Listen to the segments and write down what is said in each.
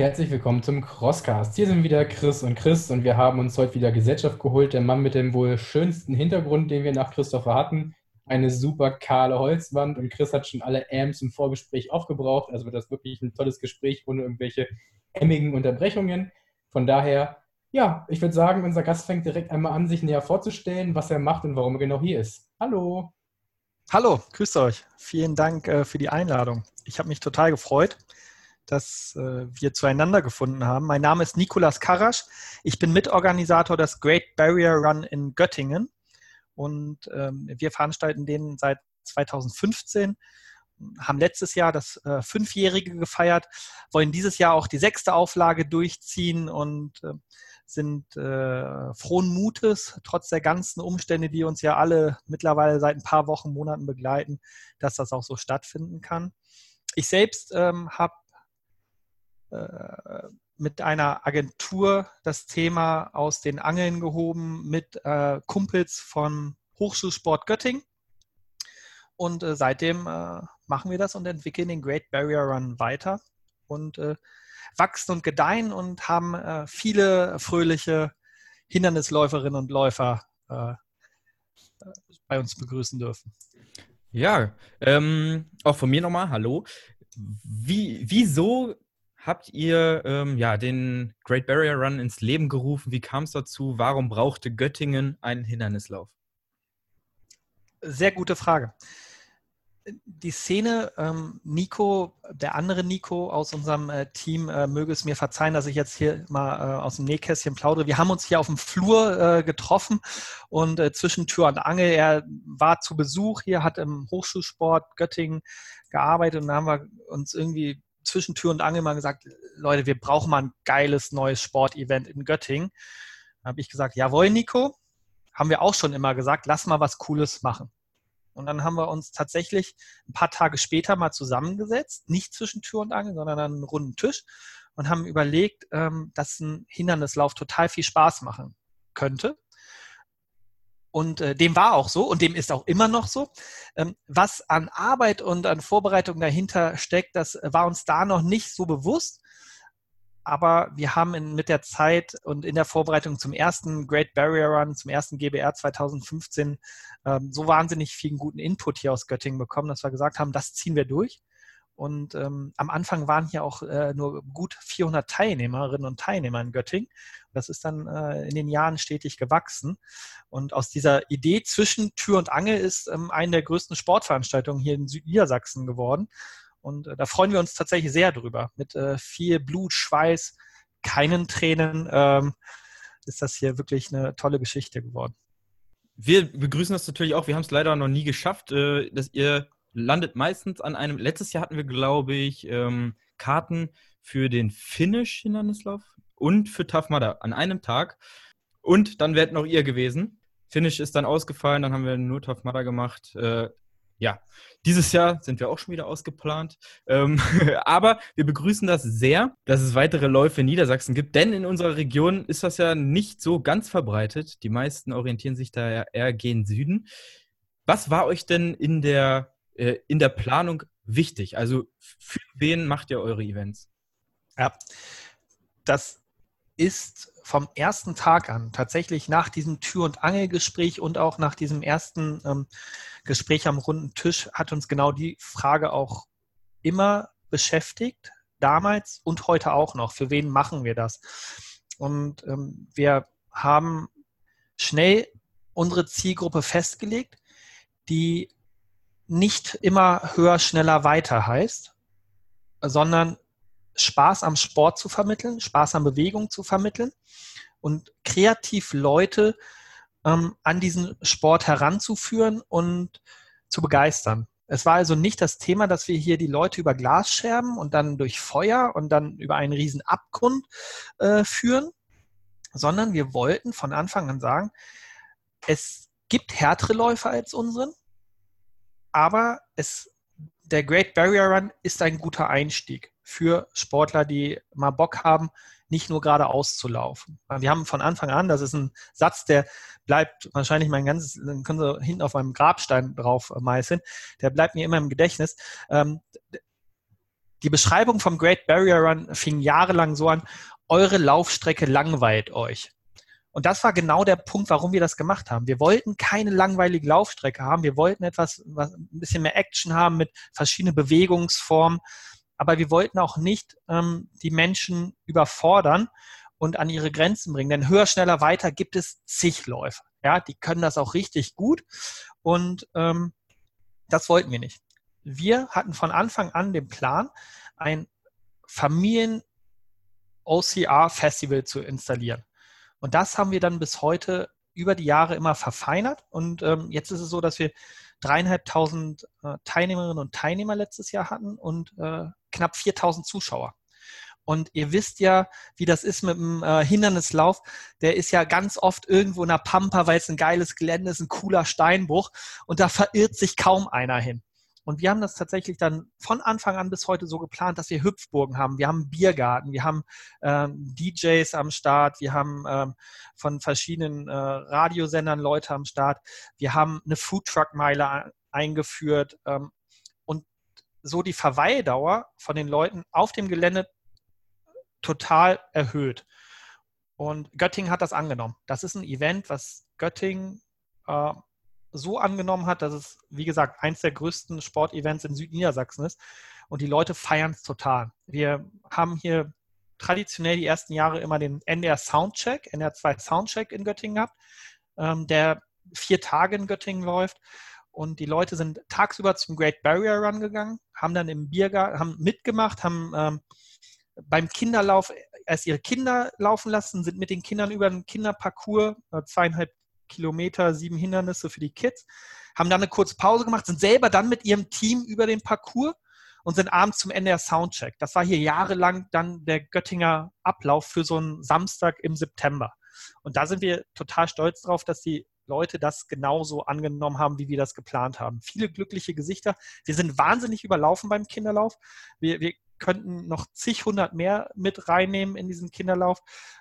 herzlich willkommen zum Crosscast. Hier sind wieder Chris und Chris und wir haben uns heute wieder Gesellschaft geholt. Der Mann mit dem wohl schönsten Hintergrund, den wir nach Christopher hatten. Eine super kahle Holzwand und Chris hat schon alle Amps im Vorgespräch aufgebraucht. Also wird das wirklich ein tolles Gespräch ohne irgendwelche emmigen Unterbrechungen. Von daher, ja, ich würde sagen, unser Gast fängt direkt einmal an, sich näher vorzustellen, was er macht und warum er genau hier ist. Hallo. Hallo, grüßt euch. Vielen Dank äh, für die Einladung. Ich habe mich total gefreut dass äh, wir zueinander gefunden haben. Mein Name ist Nikolas Karasch. Ich bin Mitorganisator des Great Barrier Run in Göttingen und ähm, wir veranstalten den seit 2015 haben letztes Jahr das äh, Fünfjährige gefeiert, wollen dieses Jahr auch die sechste Auflage durchziehen und äh, sind äh, frohen Mutes, trotz der ganzen Umstände, die uns ja alle mittlerweile seit ein paar Wochen, Monaten begleiten, dass das auch so stattfinden kann. Ich selbst ähm, habe mit einer Agentur das Thema aus den Angeln gehoben mit äh, Kumpels von Hochschulsport Göttingen. Und äh, seitdem äh, machen wir das und entwickeln den Great Barrier Run weiter und äh, wachsen und gedeihen und haben äh, viele fröhliche Hindernisläuferinnen und Läufer bei uns begrüßen dürfen. Ja, ähm, auch von mir nochmal, hallo. Wie, wieso habt ihr ähm, ja, den Great Barrier Run ins Leben gerufen? Wie kam es dazu? Warum brauchte Göttingen einen Hindernislauf? Sehr gute Frage. Die Szene, ähm, Nico, der andere Nico aus unserem äh, Team, äh, möge es mir verzeihen, dass ich jetzt hier mal äh, aus dem Nähkästchen plaudere. Wir haben uns hier auf dem Flur äh, getroffen und äh, zwischen Tür und Angel, er war zu Besuch hier, hat im Hochschulsport Göttingen gearbeitet und da haben wir uns irgendwie zwischen Tür und Angel mal gesagt, Leute, wir brauchen mal ein geiles neues Sportevent in Göttingen. Da habe ich gesagt, jawohl, Nico, haben wir auch schon immer gesagt, lass mal was Cooles machen. Und dann haben wir uns tatsächlich ein paar Tage später mal zusammengesetzt, nicht zwischen Tür und Angel, sondern an einem runden Tisch und haben überlegt, ähm, dass ein Hindernislauf total viel Spaß machen könnte. Und äh, dem war auch so und dem ist auch immer noch so. Ähm, was an Arbeit und an Vorbereitung dahinter steckt, das war uns da noch nicht so bewusst. Aber wir haben in, mit der Zeit und in der Vorbereitung zum ersten Great Barrier Run, zum ersten GBR 2015, ähm, so wahnsinnig vielen guten Input hier aus Göttingen bekommen, dass wir gesagt haben, das ziehen wir durch. Und ähm, am Anfang waren hier auch äh, nur gut 400 Teilnehmerinnen und Teilnehmer in Göttingen. Das ist dann äh, in den Jahren stetig gewachsen. Und aus dieser Idee zwischen Tür und Angel ist ähm, eine der größten Sportveranstaltungen hier in Südniedersachsen geworden. Und äh, da freuen wir uns tatsächlich sehr drüber. Mit äh, viel Blut, Schweiß, keinen Tränen ähm, ist das hier wirklich eine tolle Geschichte geworden. Wir begrüßen das natürlich auch. Wir haben es leider noch nie geschafft, äh, dass ihr landet meistens an einem. Letztes Jahr hatten wir, glaube ich, ähm, Karten für den Finish-Hindernislauf und für Tough Mudder an einem Tag. Und dann wärt noch ihr gewesen. Finish ist dann ausgefallen, dann haben wir nur Tough Mudder gemacht. Äh, ja, dieses Jahr sind wir auch schon wieder ausgeplant. Ähm, aber wir begrüßen das sehr, dass es weitere Läufe in Niedersachsen gibt, denn in unserer Region ist das ja nicht so ganz verbreitet. Die meisten orientieren sich da eher gen Süden. Was war euch denn in der äh, in der Planung wichtig? Also für wen macht ihr eure Events? Ja, das ist vom ersten Tag an, tatsächlich nach diesem Tür- und Angelgespräch und auch nach diesem ersten ähm, Gespräch am runden Tisch, hat uns genau die Frage auch immer beschäftigt, damals und heute auch noch. Für wen machen wir das? Und ähm, wir haben schnell unsere Zielgruppe festgelegt, die nicht immer höher, schneller, weiter heißt, sondern Spaß am Sport zu vermitteln, Spaß am Bewegung zu vermitteln und kreativ Leute ähm, an diesen Sport heranzuführen und zu begeistern. Es war also nicht das Thema, dass wir hier die Leute über Glasscherben und dann durch Feuer und dann über einen riesen Abgrund äh, führen, sondern wir wollten von Anfang an sagen, es gibt härtere Läufer als unseren, aber es, der Great Barrier Run ist ein guter Einstieg für Sportler, die mal Bock haben, nicht nur geradeaus zu laufen. Wir haben von Anfang an, das ist ein Satz, der bleibt wahrscheinlich mein ganzes, dann können Sie hinten auf meinem Grabstein drauf meißeln, der bleibt mir immer im Gedächtnis. Ähm, die Beschreibung vom Great Barrier Run fing jahrelang so an, eure Laufstrecke langweilt euch. Und das war genau der Punkt, warum wir das gemacht haben. Wir wollten keine langweilige Laufstrecke haben. Wir wollten etwas, was ein bisschen mehr Action haben mit verschiedenen Bewegungsformen. Aber wir wollten auch nicht ähm, die Menschen überfordern und an ihre Grenzen bringen. Denn höher, schneller, weiter gibt es zig Läufer. Ja, die können das auch richtig gut. Und ähm, das wollten wir nicht. Wir hatten von Anfang an den Plan, ein Familien-OCR-Festival zu installieren. Und das haben wir dann bis heute über die Jahre immer verfeinert. Und ähm, jetzt ist es so, dass wir dreieinhalbtausend äh, Teilnehmerinnen und Teilnehmer letztes Jahr hatten und äh, knapp 4000 Zuschauer. Und ihr wisst ja, wie das ist mit dem äh, Hindernislauf. Der ist ja ganz oft irgendwo in der Pampa, weil es ein geiles Gelände ist, ein cooler Steinbruch. Und da verirrt sich kaum einer hin. Und wir haben das tatsächlich dann von Anfang an bis heute so geplant, dass wir Hüpfburgen haben. Wir haben einen Biergarten, wir haben ähm, DJs am Start, wir haben ähm, von verschiedenen äh, Radiosendern Leute am Start, wir haben eine Foodtruck-Meile eingeführt ähm, und so die Verweildauer von den Leuten auf dem Gelände total erhöht. Und Göttingen hat das angenommen. Das ist ein Event, was Göttingen äh, so angenommen hat, dass es, wie gesagt, eins der größten Sportevents in Südniedersachsen ist. Und die Leute feiern es total. Wir haben hier traditionell die ersten Jahre immer den NDR Soundcheck, NDR 2 Soundcheck in Göttingen gehabt, ähm, der vier Tage in Göttingen läuft. Und die Leute sind tagsüber zum Great Barrier Run gegangen, haben dann im Biergarten, haben mitgemacht, haben ähm, beim Kinderlauf erst ihre Kinder laufen lassen, sind mit den Kindern über den Kinderparcours, äh, zweieinhalb Kilometer, sieben Hindernisse für die Kids, haben dann eine kurze Pause gemacht, sind selber dann mit ihrem Team über den Parcours und sind abends zum Ende der Soundcheck. Das war hier jahrelang dann der Göttinger Ablauf für so einen Samstag im September. Und da sind wir total stolz drauf, dass die Leute das genauso angenommen haben, wie wir das geplant haben. Viele glückliche Gesichter. Wir sind wahnsinnig überlaufen beim Kinderlauf. Wir, wir könnten noch zig hundert mehr mit reinnehmen in diesen Kinderlauf.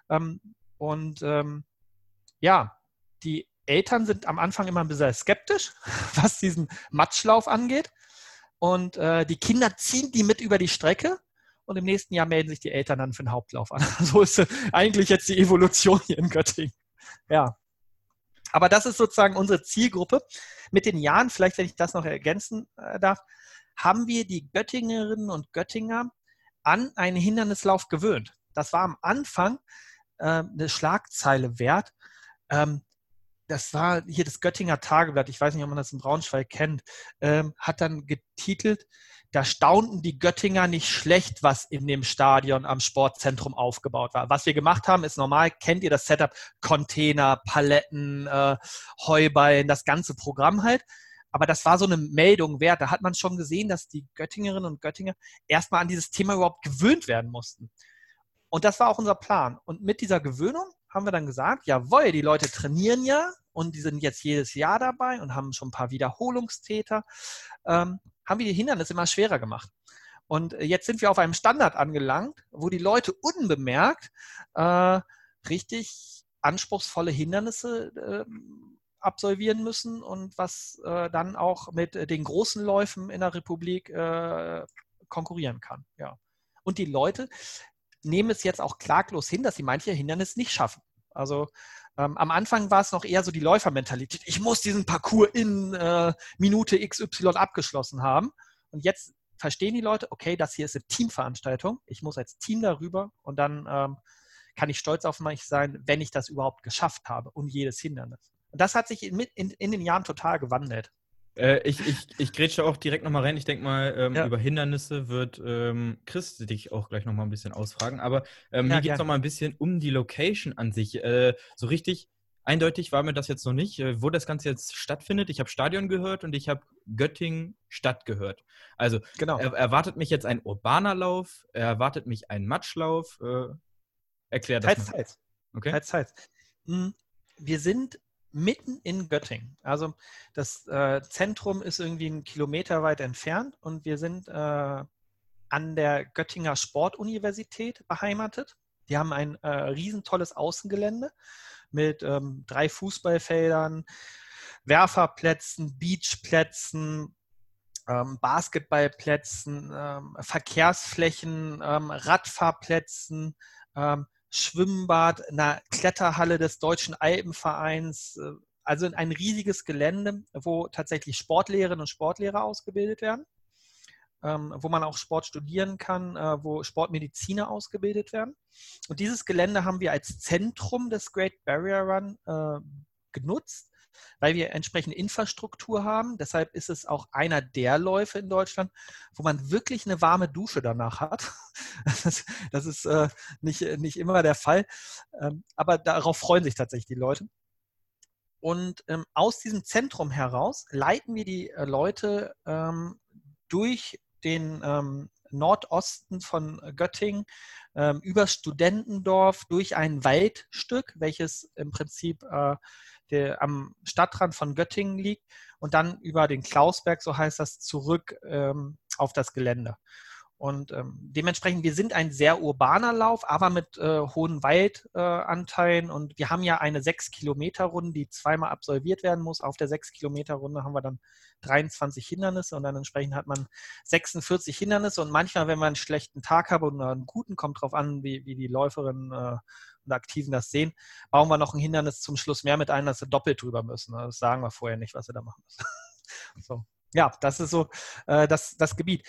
Ähm, und ähm, ja, die Eltern sind am Anfang immer ein bisschen skeptisch, was diesen Matschlauf angeht. Und äh, die Kinder ziehen die mit über die Strecke und im nächsten Jahr melden sich die Eltern dann für den Hauptlauf an. So ist eigentlich jetzt die Evolution hier in Göttingen. Ja. Aber das ist sozusagen unsere Zielgruppe. Mit den Jahren, vielleicht wenn ich das noch ergänzen äh, darf, haben wir die Göttingerinnen und Göttinger an einen Hindernislauf gewöhnt. Das war am Anfang äh, eine Schlagzeile wert. Ähm, das war hier das Göttinger Tageblatt, ich weiß nicht, ob man das in Braunschweig kennt, ähm, hat dann getitelt, da staunten die Göttinger nicht schlecht, was in dem Stadion am Sportzentrum aufgebaut war. Was wir gemacht haben, ist normal, kennt ihr das Setup, Container, Paletten, äh, Heuballen, das ganze Programm halt. Aber das war so eine Meldung wert. Da hat man schon gesehen, dass die Göttingerinnen und Göttinger erstmal an dieses Thema überhaupt gewöhnt werden mussten. Und das war auch unser Plan. Und mit dieser Gewöhnung haben wir dann gesagt, jawohl, die Leute trainieren ja und die sind jetzt jedes Jahr dabei und haben schon ein paar Wiederholungstäter, ähm, haben wir die Hindernisse immer schwerer gemacht. Und jetzt sind wir auf einem Standard angelangt, wo die Leute unbemerkt äh, richtig anspruchsvolle Hindernisse äh, absolvieren müssen und was äh, dann auch mit den großen Läufen in der Republik äh, konkurrieren kann. Ja. Und die Leute, nehmen es jetzt auch klaglos hin, dass sie manche Hindernisse nicht schaffen. Also ähm, am Anfang war es noch eher so die Läufermentalität. Ich muss diesen Parcours in äh, Minute XY abgeschlossen haben. Und jetzt verstehen die Leute, okay, das hier ist eine Teamveranstaltung. Ich muss als Team darüber und dann ähm, kann ich stolz auf mich sein, wenn ich das überhaupt geschafft habe und jedes Hindernis. Und das hat sich in, in, in den Jahren total gewandelt. Äh, ich, ich, ich grätsche auch direkt nochmal rein. Ich denke mal, ähm, ja. über Hindernisse wird ähm, Chris dich auch gleich nochmal ein bisschen ausfragen. Aber ähm, ja, mir geht es nochmal ein bisschen um die Location an sich. Äh, so richtig eindeutig war mir das jetzt noch nicht, äh, wo das Ganze jetzt stattfindet. Ich habe Stadion gehört und ich habe Göttingen Stadt gehört. Also genau. er, erwartet mich jetzt ein urbaner Lauf, erwartet mich ein Matschlauf. Äh, erklär das teils, mal. Teils. Okay. Teils, teils. Hm, wir sind mitten in Göttingen. Also das äh, Zentrum ist irgendwie einen Kilometer weit entfernt und wir sind äh, an der Göttinger Sportuniversität beheimatet. Die haben ein äh, riesentolles Außengelände mit ähm, drei Fußballfeldern, Werferplätzen, Beachplätzen, ähm, Basketballplätzen, ähm, Verkehrsflächen, ähm, Radfahrplätzen, ähm, Schwimmbad, einer Kletterhalle des Deutschen Alpenvereins, äh, also ein riesiges Gelände, wo tatsächlich Sportlehrerinnen und Sportlehrer ausgebildet werden, ähm, wo man auch Sport studieren kann, äh, wo Sportmediziner ausgebildet werden. Und dieses Gelände haben wir als Zentrum des Great Barrier Run äh, genutzt, weil wir entsprechende Infrastruktur haben. Deshalb ist es auch einer der Läufe in Deutschland, wo man wirklich eine warme Dusche danach hat. Das, ist äh, nicht, nicht immer der Fall, ähm, aber darauf freuen sich tatsächlich die Leute. Und ähm, aus diesem Zentrum heraus leiten wir die äh, Leute ähm, durch den Nordosten von Göttingen über Studentendorf durch ein Waldstück, welches im Prinzip äh, der, am Stadtrand von Göttingen liegt und dann über den Klausberg, so heißt das, zurück ähm, auf das Gelände. Und ähm, dementsprechend, wir sind ein sehr urbaner Lauf, aber mit äh, hohen Waldanteilen. Äh, und wir haben ja eine 6-Kilometer-Runde, die zweimal absolviert werden muss. Auf der 6-Kilometer-Runde haben wir dann 23 Hindernisse und dann entsprechend hat man 46 Hindernisse. Und manchmal, wenn wir einen schlechten Tag haben oder einen guten, kommt drauf an, wie, wie die Läuferinnen äh, und Aktiven das sehen, bauen wir noch ein Hindernis zum Schluss mehr mit ein, dass sie doppelt drüber müssen. Das sagen wir vorher nicht, was sie da machen müssen. so ja, das ist so äh, das, das Gebiet.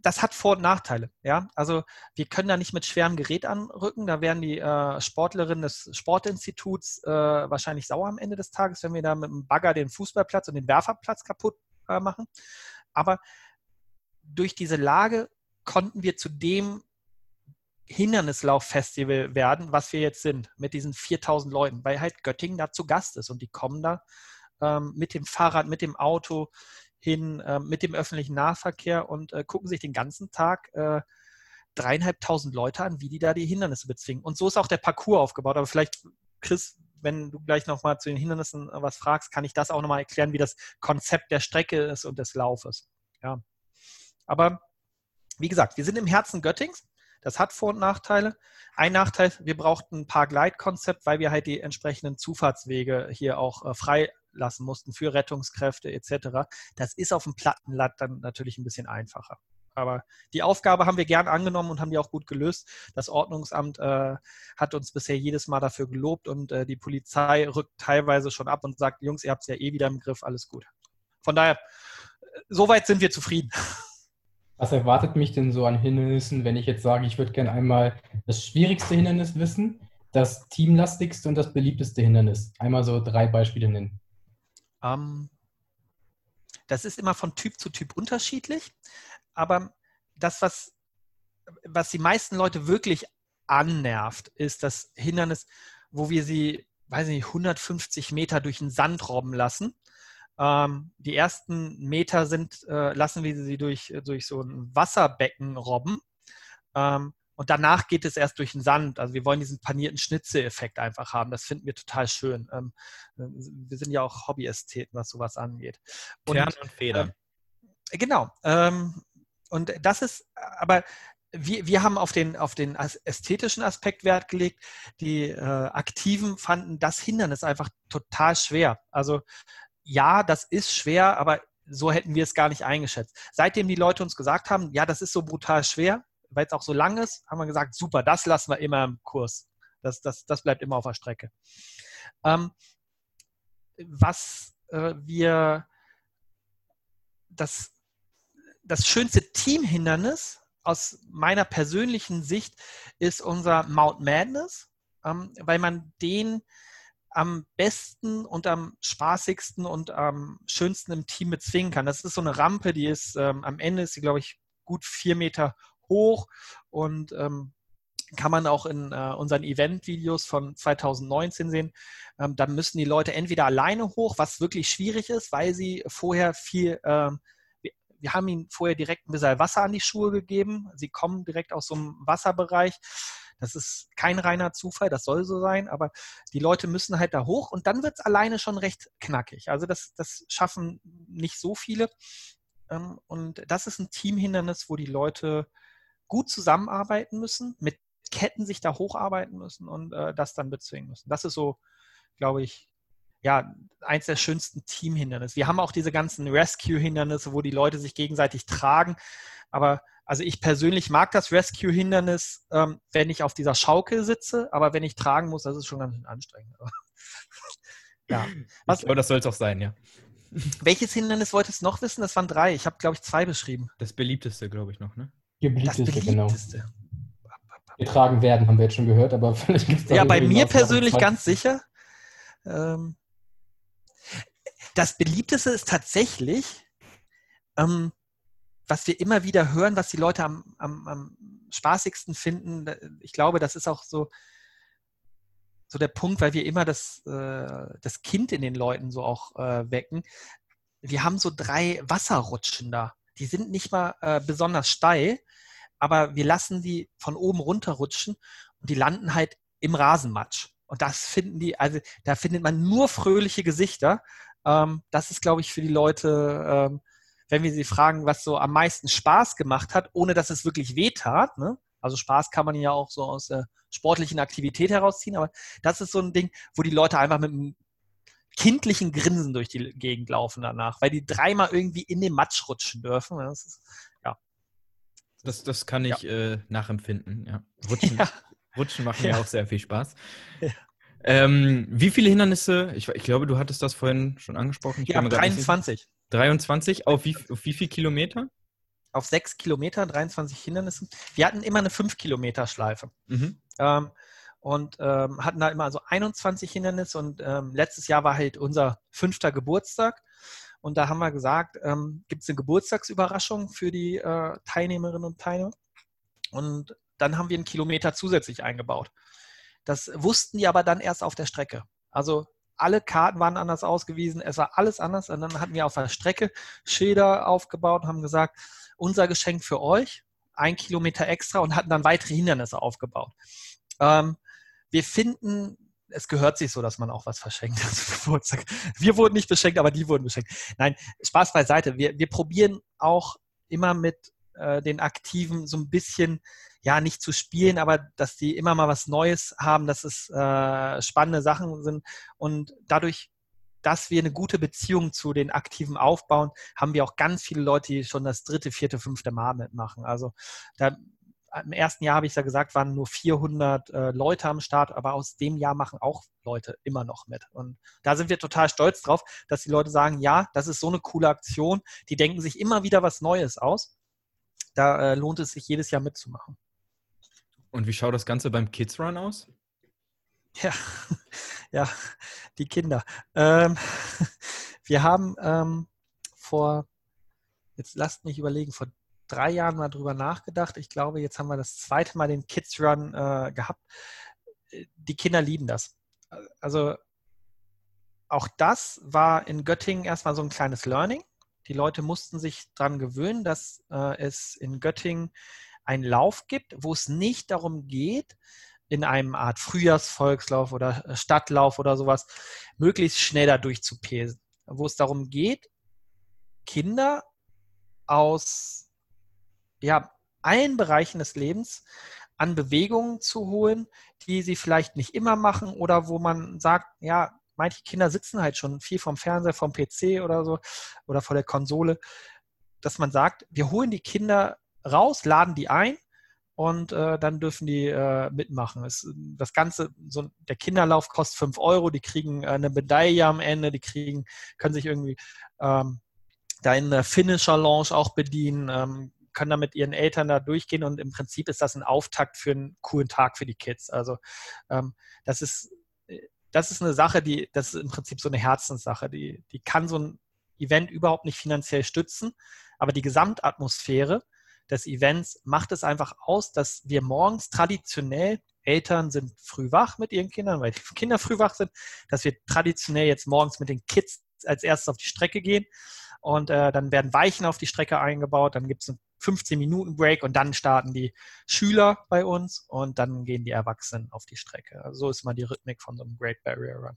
Das hat Vor- und Nachteile. Ja, also wir können da nicht mit schwerem Gerät anrücken. Da werden die äh, Sportlerinnen des Sportinstituts äh, wahrscheinlich sauer am Ende des Tages, wenn wir da mit dem Bagger den Fußballplatz und den Werferplatz kaputt äh, machen. Aber durch diese Lage konnten wir zu dem Hindernislauffestival werden, was wir jetzt sind, mit diesen 4000 Leuten, weil halt Göttingen da zu Gast ist und die kommen da ähm, mit dem Fahrrad, mit dem Auto, hin äh, mit dem öffentlichen Nahverkehr und äh, gucken sich den ganzen Tag äh, dreieinhalbtausend Leute an, wie die da die Hindernisse bezwingen. Und so ist auch der Parcours aufgebaut. Aber vielleicht, Chris, wenn du gleich nochmal zu den Hindernissen äh, was fragst, kann ich das auch nochmal erklären, wie das Konzept der Strecke ist und des Laufes. Ja. Aber wie gesagt, wir sind im Herzen Göttings. Das hat Vor- und Nachteile. Ein Nachteil, wir brauchten ein paar Gleitkonzept, weil wir halt die entsprechenden Zufahrtswege hier auch äh, frei lassen mussten für Rettungskräfte etc. Das ist auf dem Plattenland dann natürlich ein bisschen einfacher. Aber die Aufgabe haben wir gern angenommen und haben die auch gut gelöst. Das Ordnungsamt äh, hat uns bisher jedes Mal dafür gelobt und äh, die Polizei rückt teilweise schon ab und sagt, Jungs, ihr habt es ja eh wieder im Griff, alles gut. Von daher, soweit sind wir zufrieden. Was erwartet mich denn so an Hindernissen, wenn ich jetzt sage, ich würde gerne einmal das schwierigste Hindernis wissen, das teamlastigste und das beliebteste Hindernis? Einmal so drei Beispiele nennen. Ähm, das ist immer von Typ zu Typ unterschiedlich, aber das, was, was die meisten Leute wirklich annervt, ist das Hindernis, wo wir sie, weiß nicht, 150 Meter durch den Sand robben lassen. Ähm, die ersten Meter sind, äh, lassen wir sie durch, durch so ein Wasserbecken robben. Ähm, und danach geht es erst durch den Sand. Also wir wollen diesen panierten Schnitzeleffekt einfach haben. Das finden wir total schön. Ähm, wir sind ja auch Hobbyästheten, was sowas angeht. Und, Kern und Feder. Äh, genau. Ähm, und das ist, aber wir, wir haben auf den, auf den ästhetischen Aspekt Wert gelegt. Die äh, Aktiven fanden das Hindernis einfach total schwer. Also ja, das ist schwer, aber so hätten wir es gar nicht eingeschätzt. Seitdem die Leute uns gesagt haben, ja, das ist so brutal schwer, weil es auch so lang ist, haben wir gesagt, super, das lassen wir immer im Kurs. Das, das, das bleibt immer auf der Strecke. Ähm, was äh, wir, das, das schönste Teamhindernis aus meiner persönlichen Sicht ist unser Mount Madness, ähm, weil man den am besten und am spaßigsten und am schönsten im Team bezwingen kann. Das ist so eine Rampe, die ist ähm, am Ende ist sie, glaube ich, gut vier Meter hoch und ähm, kann man auch in äh, unseren Event-Videos von 2019 sehen. Ähm, da müssen die Leute entweder alleine hoch, was wirklich schwierig ist, weil sie vorher viel, ähm, wir, wir, haben ihnen vorher direkt ein bisschen Wasser an die Schuhe gegeben. Sie kommen direkt aus so einem Wasserbereich. Das ist kein reiner Zufall, das soll so sein, aber die Leute müssen halt da hoch und dann wird es alleine schon recht knackig. Also das, das schaffen nicht so viele. Ähm, und das ist ein Teamhindernis, wo die Leute gut zusammenarbeiten müssen, mit Ketten sich da hocharbeiten müssen und äh, das dann bezwingen müssen. Das ist so, glaube ich, ja, eins der schönsten Teamhindernisse. Wir haben auch diese ganzen Rescue-Hindernisse, wo die Leute sich gegenseitig tragen. Aber also ich persönlich mag das Rescue-Hindernis, ähm, wenn ich auf dieser Schaukel sitze, aber wenn ich tragen muss, das ist schon ganz anstrengend. ja. Was, ich glaube, das soll es auch sein, ja. Welches Hindernis wolltest du noch wissen? Das waren drei. Ich habe, glaube ich, zwei beschrieben. Das beliebteste, glaube ich, noch, ne? Das beliebteste, genau. Getragen werden, haben wir jetzt schon gehört, aber vielleicht gibt es Ja, bei mir persönlich ganz sicher. Ähm, das beliebteste ist tatsächlich, ähm, was wir immer wieder hören, was die Leute am, am, am spaßigsten finden. Ich glaube, das ist auch so, so der Punkt, weil wir immer das, äh, das Kind in den Leuten so auch äh, wecken. Wir haben so drei Wasserrutschen da. Die sind nicht mal äh, besonders steil, aber wir lassen die von oben runterrutschen und die landen halt im Rasenmatsch. Und das finden die, also da findet man nur fröhliche Gesichter. Ähm, das ist, glaube ich, für die Leute, ähm, wenn wir sie fragen, was so am meisten Spaß gemacht hat, ohne dass es wirklich wehtat. Ne? Also Spaß kann man ja auch so aus der sportlichen Aktivität herausziehen, aber das ist so ein Ding, wo die Leute einfach mit einem kindlichen Grinsen durch die Gegend laufen danach, weil die dreimal irgendwie in den Matsch rutschen dürfen. Das ist, ja. Das, das kann ich ja. äh, nachempfinden, ja. Rutschen, ja. Rutschen machen ja. auch sehr viel Spaß. Ähm, wie viele Hindernisse? Ich, ich, glaube, du hattest das vorhin schon angesprochen. Ich ja, 23. 23. Auf wie, auf wie viel Kilometer? Auf sechs Kilometer, 23 Hindernisse. Wir hatten immer eine 5 Kilometer Schleife. Mhm. Ähm, und ähm, hatten da immer so 21 Hindernisse. Und ähm, letztes Jahr war halt unser fünfter Geburtstag. Und da haben wir gesagt, ähm, gibt es eine Geburtstagsüberraschung für die äh, Teilnehmerinnen und Teilnehmer. Und dann haben wir einen Kilometer zusätzlich eingebaut. Das wussten die aber dann erst auf der Strecke. Also alle Karten waren anders ausgewiesen, es war alles anders. Und dann hatten wir auf der Strecke Schilder aufgebaut und haben gesagt, unser Geschenk für euch, ein Kilometer extra und hatten dann weitere Hindernisse aufgebaut. Ähm, wir finden, es gehört sich so, dass man auch was verschenkt. Wir wurden nicht beschenkt, aber die wurden beschenkt. Nein, Spaß beiseite. Wir, wir probieren auch immer mit äh, den Aktiven so ein bisschen ja, nicht zu spielen, aber dass die immer mal was Neues haben, dass es äh, spannende Sachen sind. Und dadurch, dass wir eine gute Beziehung zu den Aktiven aufbauen, haben wir auch ganz viele Leute, die schon das dritte, vierte, fünfte Mal mitmachen. Also da, im ersten Jahr habe ich ja gesagt, waren nur 400 äh, Leute am Start, aber aus dem Jahr machen auch Leute immer noch mit. Und da sind wir total stolz drauf, dass die Leute sagen, ja, das ist so eine coole Aktion. Die denken sich immer wieder was Neues aus. Da äh, lohnt es sich jedes Jahr mitzumachen. Und wie schaut das Ganze beim Kids Run aus? Ja, ja, die Kinder. Ähm, wir haben ähm, vor, jetzt lasst mich überlegen, vor drei Jahren mal drüber nachgedacht. Ich glaube, jetzt haben wir das zweite Mal den Kids Run äh, gehabt. Die Kinder lieben das. Also auch das war in Göttingen erstmal so ein kleines Learning. Die Leute mussten sich daran gewöhnen, dass äh, es in Göttingen einen Lauf gibt, wo es nicht darum geht, in einem Art Frühjahrsvolkslauf oder äh, Stadtlauf oder sowas, möglichst schnell da durchzupesen. Wo es darum geht, Kinder aus ja, allen Bereichen des Lebens an Bewegungen zu holen, die sie vielleicht nicht immer machen oder wo man sagt, ja, manche Kinder sitzen halt schon viel vom Fernseher, vom PC oder so oder vor der Konsole, dass man sagt, wir holen die Kinder raus, laden die ein und äh, dann dürfen die äh, mitmachen. Es, das Ganze, so, der Kinderlauf kostet 5 Euro, die kriegen äh, eine Medaille am Ende, die kriegen, können sich irgendwie ähm, da in der Finisher Lounge auch bedienen, ähm, können da mit ihren Eltern da durchgehen und im Prinzip ist das ein Auftakt für einen coolen Tag für die Kids. Also ähm, das ist das ist eine Sache, die, das ist im Prinzip so eine Herzenssache, die, die kann so ein Event überhaupt nicht finanziell stützen, aber die Gesamtatmosphäre des Events macht es einfach aus, dass wir morgens traditionell, Eltern sind früh wach mit ihren Kindern, weil die Kinder früh wach sind, dass wir traditionell jetzt morgens mit den Kids als erstes auf die Strecke gehen und äh, dann werden Weichen auf die Strecke eingebaut, dann gibt es einen 15 Minuten Break und dann starten die Schüler bei uns und dann gehen die Erwachsenen auf die Strecke. Also so ist mal die Rhythmik von so einem Great Barrier Run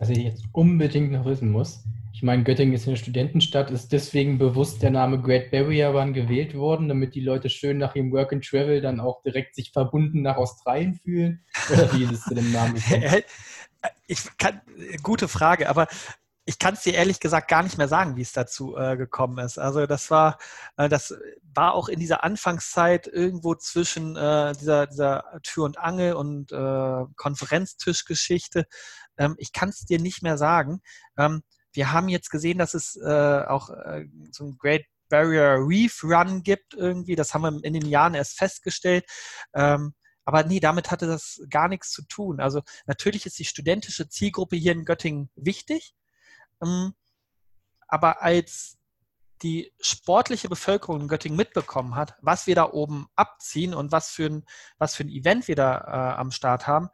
was ich jetzt unbedingt noch wissen muss. Ich meine, Göttingen ist eine Studentenstadt, ist deswegen bewusst der Name Great Barrier Run gewählt worden, damit die Leute schön nach ihrem Work and Travel dann auch direkt sich verbunden nach Australien fühlen? Oder wie ist es zu dem Namen gekommen? Ich kann, gute Frage, aber ich kann es dir ehrlich gesagt gar nicht mehr sagen, wie es dazu äh, gekommen ist. Also das war, äh, das war auch in dieser Anfangszeit irgendwo zwischen äh, dieser, dieser Tür und Angel und äh, Konferenztischgeschichte. Ähm, ich kann es dir nicht mehr sagen. Ähm, wir haben jetzt gesehen, dass es äh, auch äh, so ein Great Barrier Reef Run gibt irgendwie. Das haben wir in den Jahren erst festgestellt. Ähm, aber nee, damit hatte das gar nichts zu tun. Also natürlich ist die studentische Zielgruppe hier in Göttingen wichtig. Ähm, aber als die sportliche Bevölkerung in Göttingen mitbekommen hat, was wir da oben abziehen und was für ein, was für ein Event wir da äh, am Start haben,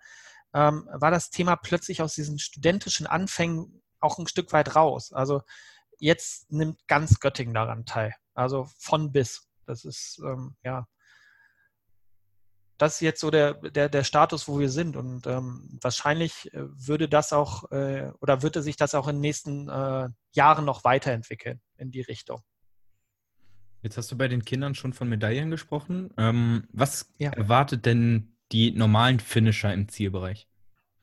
ähm, war das Thema plötzlich aus diesen studentischen Anfängen auch ein Stück weit raus. Also jetzt nimmt ganz Göttingen daran teil. Also von bis. Das ist, ähm, ja, das ist jetzt so der, der, der Status, wo wir sind. Und ähm, wahrscheinlich äh, würde das auch äh, oder würde sich das auch in den nächsten äh, Jahren noch weiterentwickeln in die Richtung. Jetzt hast du bei den Kindern schon von Medaillen gesprochen. Ähm, was ja. erwartet denn die normalen Finisher im Zielbereich?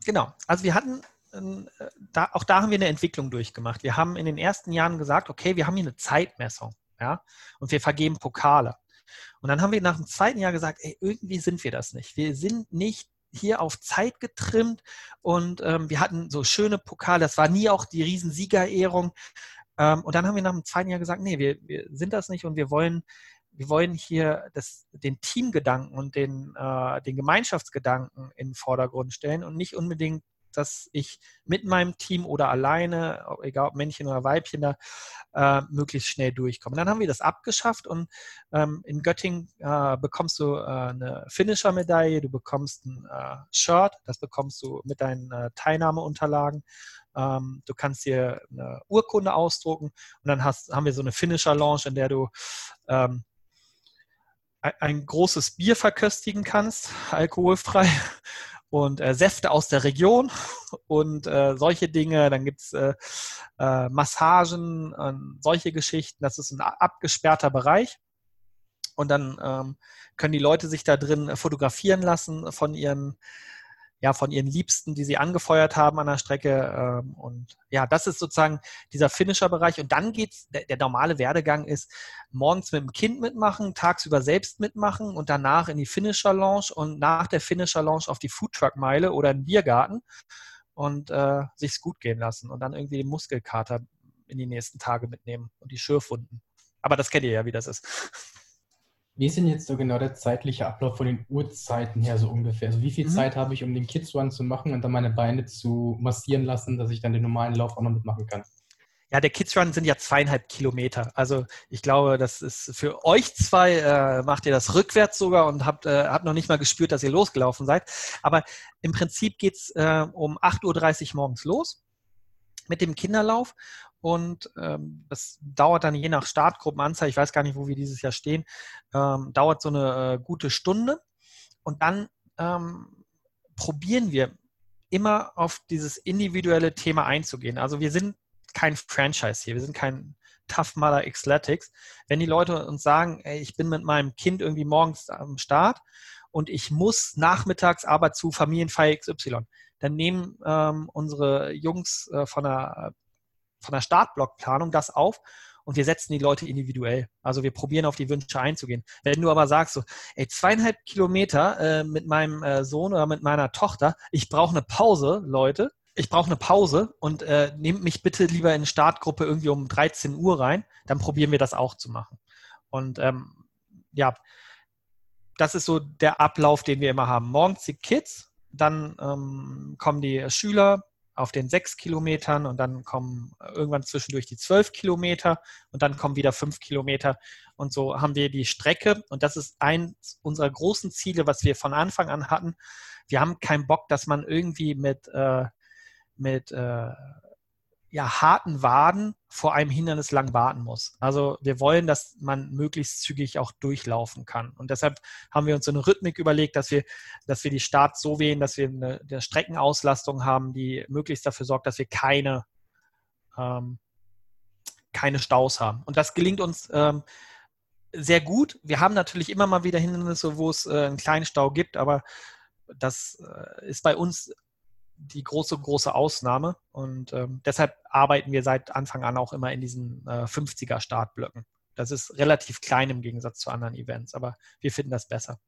Genau. Also wir hatten ähm, da, auch da haben wir eine Entwicklung durchgemacht. Wir haben in den ersten Jahren gesagt, okay, wir haben hier eine Zeitmessung, ja, und wir vergeben Pokale. Und dann haben wir nach dem zweiten Jahr gesagt, ey, irgendwie sind wir das nicht. Wir sind nicht hier auf Zeit getrimmt und ähm, wir hatten so schöne Pokale, das war nie auch die Riesensiegerehrung. Ähm, und dann haben wir nach dem zweiten Jahr gesagt, nee, wir, wir sind das nicht und wir wollen, wir wollen hier das, den Teamgedanken und den, äh, den Gemeinschaftsgedanken in den Vordergrund stellen und nicht unbedingt dass ich mit meinem Team oder alleine, egal ob Männchen oder Weibchen, da äh, möglichst schnell durchkomme. Dann haben wir das abgeschafft und ähm, in Göttingen äh, bekommst du äh, eine Finisher-Medaille, du bekommst ein äh, Shirt, das bekommst du mit deinen äh, Teilnahmeunterlagen. Ähm, du kannst dir eine Urkunde ausdrucken und dann hast, haben wir so eine Finisher-Lounge, in der du ähm, ein großes Bier verköstigen kannst, alkoholfrei und äh, Säfte aus der Region und äh, solche Dinge. Dann gibt es äh, äh, Massagen, solche Geschichten. Das ist ein abgesperrter Bereich. Und dann ähm, können die Leute sich da drin fotografieren lassen von ihren ja, von ihren Liebsten, die sie angefeuert haben an der Strecke. Ähm, und ja, das ist sozusagen dieser Finisher-Bereich. Und dann geht's, der, der normale Werdegang ist, morgens mit dem Kind mitmachen, tagsüber selbst mitmachen und danach in die Finisher-Lounge und nach der Finisher-Lounge auf die Foodtruck-Meile oder in den Biergarten und äh, sich's gut gehen lassen und dann irgendwie den Muskelkater in die nächsten Tage mitnehmen und die Schürfwunden. Aber das kennt ihr ja, wie das ist. Wie ist denn jetzt so genau der zeitliche Ablauf von den Uhrzeiten her so ungefähr? Also wie viel mhm. Zeit habe ich, um den Kids Run zu machen und dann meine Beine zu massieren lassen, dass ich dann den normalen Lauf auch noch mitmachen kann? Ja, der Kids Run sind ja zweieinhalb Kilometer. Also ich glaube, das ist für euch zwei, äh, macht ihr das rückwärts sogar und habt, äh, habt noch nicht mal gespürt, dass ihr losgelaufen seid. Aber im Prinzip geht's äh, um 8.30 Uhr morgens los mit dem Kinderlauf und ähm, das dauert dann je nach Startgruppenanzahl, ich weiß gar nicht, wo wir dieses Jahr stehen, ähm, dauert so eine äh, gute Stunde und dann ähm, probieren wir immer auf dieses individuelle Thema einzugehen. Also wir sind kein Franchise hier, wir sind kein Tough Mother Athletics. Wenn die Leute uns sagen, ey, ich bin mit meinem Kind irgendwie morgens am Start und ich muss nachmittags aber zu Familienfeier XY, dann nehmen ähm, unsere Jungs äh, von der von der Startblockplanung das auf und wir setzen die Leute individuell. Also wir probieren auf die Wünsche einzugehen. Wenn du aber sagst, so, ey, zweieinhalb Kilometer äh, mit meinem äh, Sohn oder mit meiner Tochter, ich brauche eine Pause, Leute, ich brauche eine Pause und äh, nehmt mich bitte lieber in Startgruppe irgendwie um 13 Uhr rein, dann probieren wir das auch zu machen. Und ähm, ja, das ist so der Ablauf, den wir immer haben. Morgens die Kids, dann ähm, kommen die Schüler, auf den sechs Kilometern und dann kommen irgendwann zwischendurch die zwölf Kilometer und dann kommen wieder fünf Kilometer. Und so haben wir die Strecke und das ist eins unserer großen Ziele, was wir von Anfang an hatten. Wir haben keinen Bock, dass man irgendwie mit, äh, mit äh, ja, harten Waden vor einem Hindernis lang warten muss. Also wir wollen, dass man möglichst zügig auch durchlaufen kann. Und deshalb haben wir uns so eine Rhythmik überlegt, dass wir, dass wir die Starts so wählen, dass wir eine, eine Streckenauslastung haben, die möglichst dafür sorgt, dass wir keine, ähm, keine Staus haben. Und das gelingt uns ähm, sehr gut. Wir haben natürlich immer mal wieder Hindernisse, wo es äh, einen kleinen Stau gibt, aber das äh, ist bei uns die große, große Ausnahme. Und ähm, deshalb arbeiten wir seit Anfang an auch immer in diesen äh, 50er Startblöcken. Das ist relativ klein im Gegensatz zu anderen Events, aber wir finden das besser.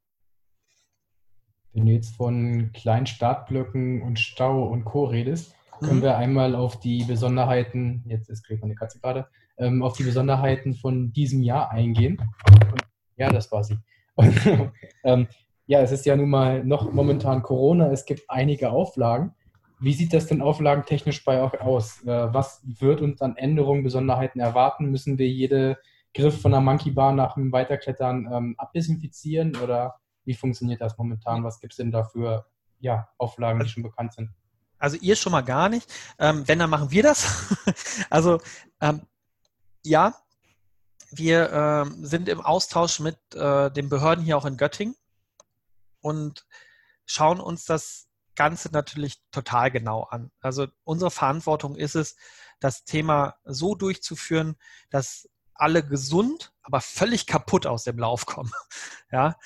Wenn du jetzt von kleinen Startblöcken und Stau und Co. redest, können mhm. wir einmal auf die Besonderheiten, jetzt ist gerade meine Katze gerade, ähm, auf die Besonderheiten von diesem Jahr eingehen. Und, ja, das war sie. Und, ähm, ja, es ist ja nun mal noch momentan Corona, es gibt einige Auflagen. Wie sieht das denn auflagentechnisch bei euch aus? Äh, was wird uns an Änderungen, Besonderheiten erwarten? Müssen wir jede Griff von der Monkey Bar nach dem Weiterklettern ähm, abdesinfizieren oder wie funktioniert das momentan? Was gibt es denn da für ja, Auflagen, die schon bekannt sind? Also ihr schon mal gar nicht. Ähm, wenn, dann machen wir das. also ähm, ja, wir ähm, sind im Austausch mit äh, den Behörden hier auch in Göttingen und schauen uns das Ganze natürlich total genau an. Also unsere Verantwortung ist es, das Thema so durchzuführen, dass alle gesund, aber völlig kaputt aus dem Lauf kommen. Ja,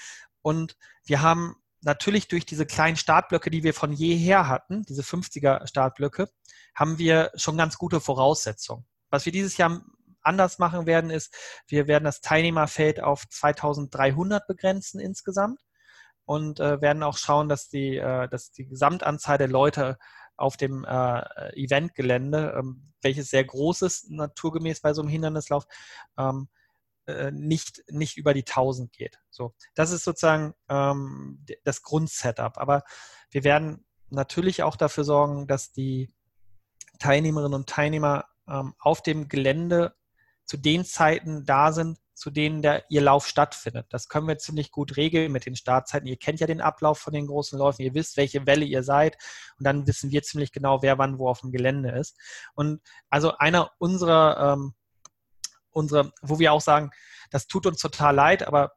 und wir haben natürlich durch diese kleinen Startblöcke, die wir von jeher hatten, diese 50er Startblöcke, haben wir schon ganz gute Voraussetzungen. Was wir dieses Jahr anders machen werden, ist, wir werden das Teilnehmerfeld auf 2300 begrenzen insgesamt und äh, werden auch schauen, dass die, äh, dass die Gesamtanzahl der Leute auf dem äh, Eventgelände, ähm, welches sehr groß ist, naturgemäß bei so einem Hindernislauf, ähm, äh, nicht, nicht über die 1000 geht. So, das ist sozusagen ähm, das Grundsetup. Aber wir werden natürlich auch dafür sorgen, dass die Teilnehmerinnen und Teilnehmer ähm, auf dem Gelände zu den Zeiten da sind, zu denen der, ihr Lauf stattfindet. Das können wir ziemlich gut regeln mit den Startzeiten. Ihr kennt ja den Ablauf von den großen Läufen, ihr wisst, welche Welle ihr seid und dann wissen wir ziemlich genau, wer wann wo auf dem Gelände ist. Und also einer unserer ähm, unsere, wo wir auch sagen, das tut uns total leid, aber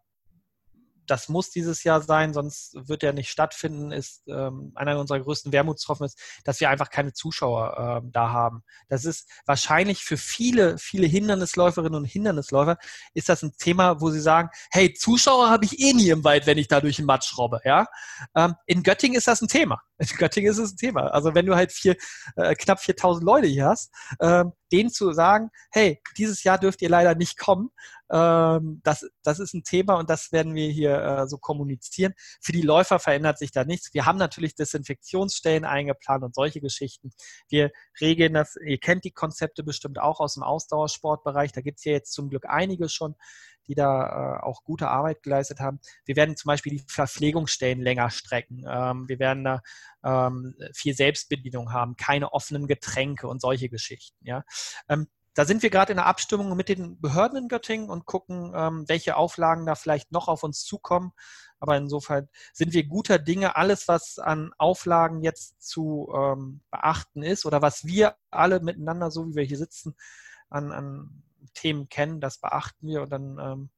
das muss dieses Jahr sein, sonst wird er nicht stattfinden, ist ähm, einer unserer größten Wermutstropfen ist, dass wir einfach keine Zuschauer äh, da haben. Das ist wahrscheinlich für viele, viele Hindernisläuferinnen und Hindernisläufer ist das ein Thema, wo sie sagen, hey, Zuschauer habe ich eh nie im Wald, wenn ich da durch den Matsch robbe. Ja? Ähm, in Göttingen ist das ein Thema. In Göttingen ist es ein Thema. Also wenn du halt vier, äh, knapp 4000 Leute hier hast, ähm, denen zu sagen, hey, dieses Jahr dürft ihr leider nicht kommen, ähm, das, das ist ein Thema und das werden wir hier äh, so kommunizieren. Für die Läufer verändert sich da nichts. Wir haben natürlich Desinfektionsstellen eingeplant und solche Geschichten. Wir regeln das, ihr kennt die Konzepte bestimmt auch aus dem Ausdauersportbereich. Da gibt es ja jetzt zum Glück einige schon die da äh, auch gute Arbeit geleistet haben. Wir werden zum Beispiel die Verpflegungsstellen länger strecken. Ähm, wir werden da ähm, viel Selbstbedienung haben, keine offenen Getränke und solche Geschichten. Ja. Ähm, da sind wir gerade in der Abstimmung mit den Behörden in Göttingen und gucken, ähm, welche Auflagen da vielleicht noch auf uns zukommen. Aber insofern sind wir guter Dinge. Alles, was an Auflagen jetzt zu ähm, beachten ist oder was wir alle miteinander, so wie wir hier sitzen, an, an Themen kennen, das beachten wir und dann ähm,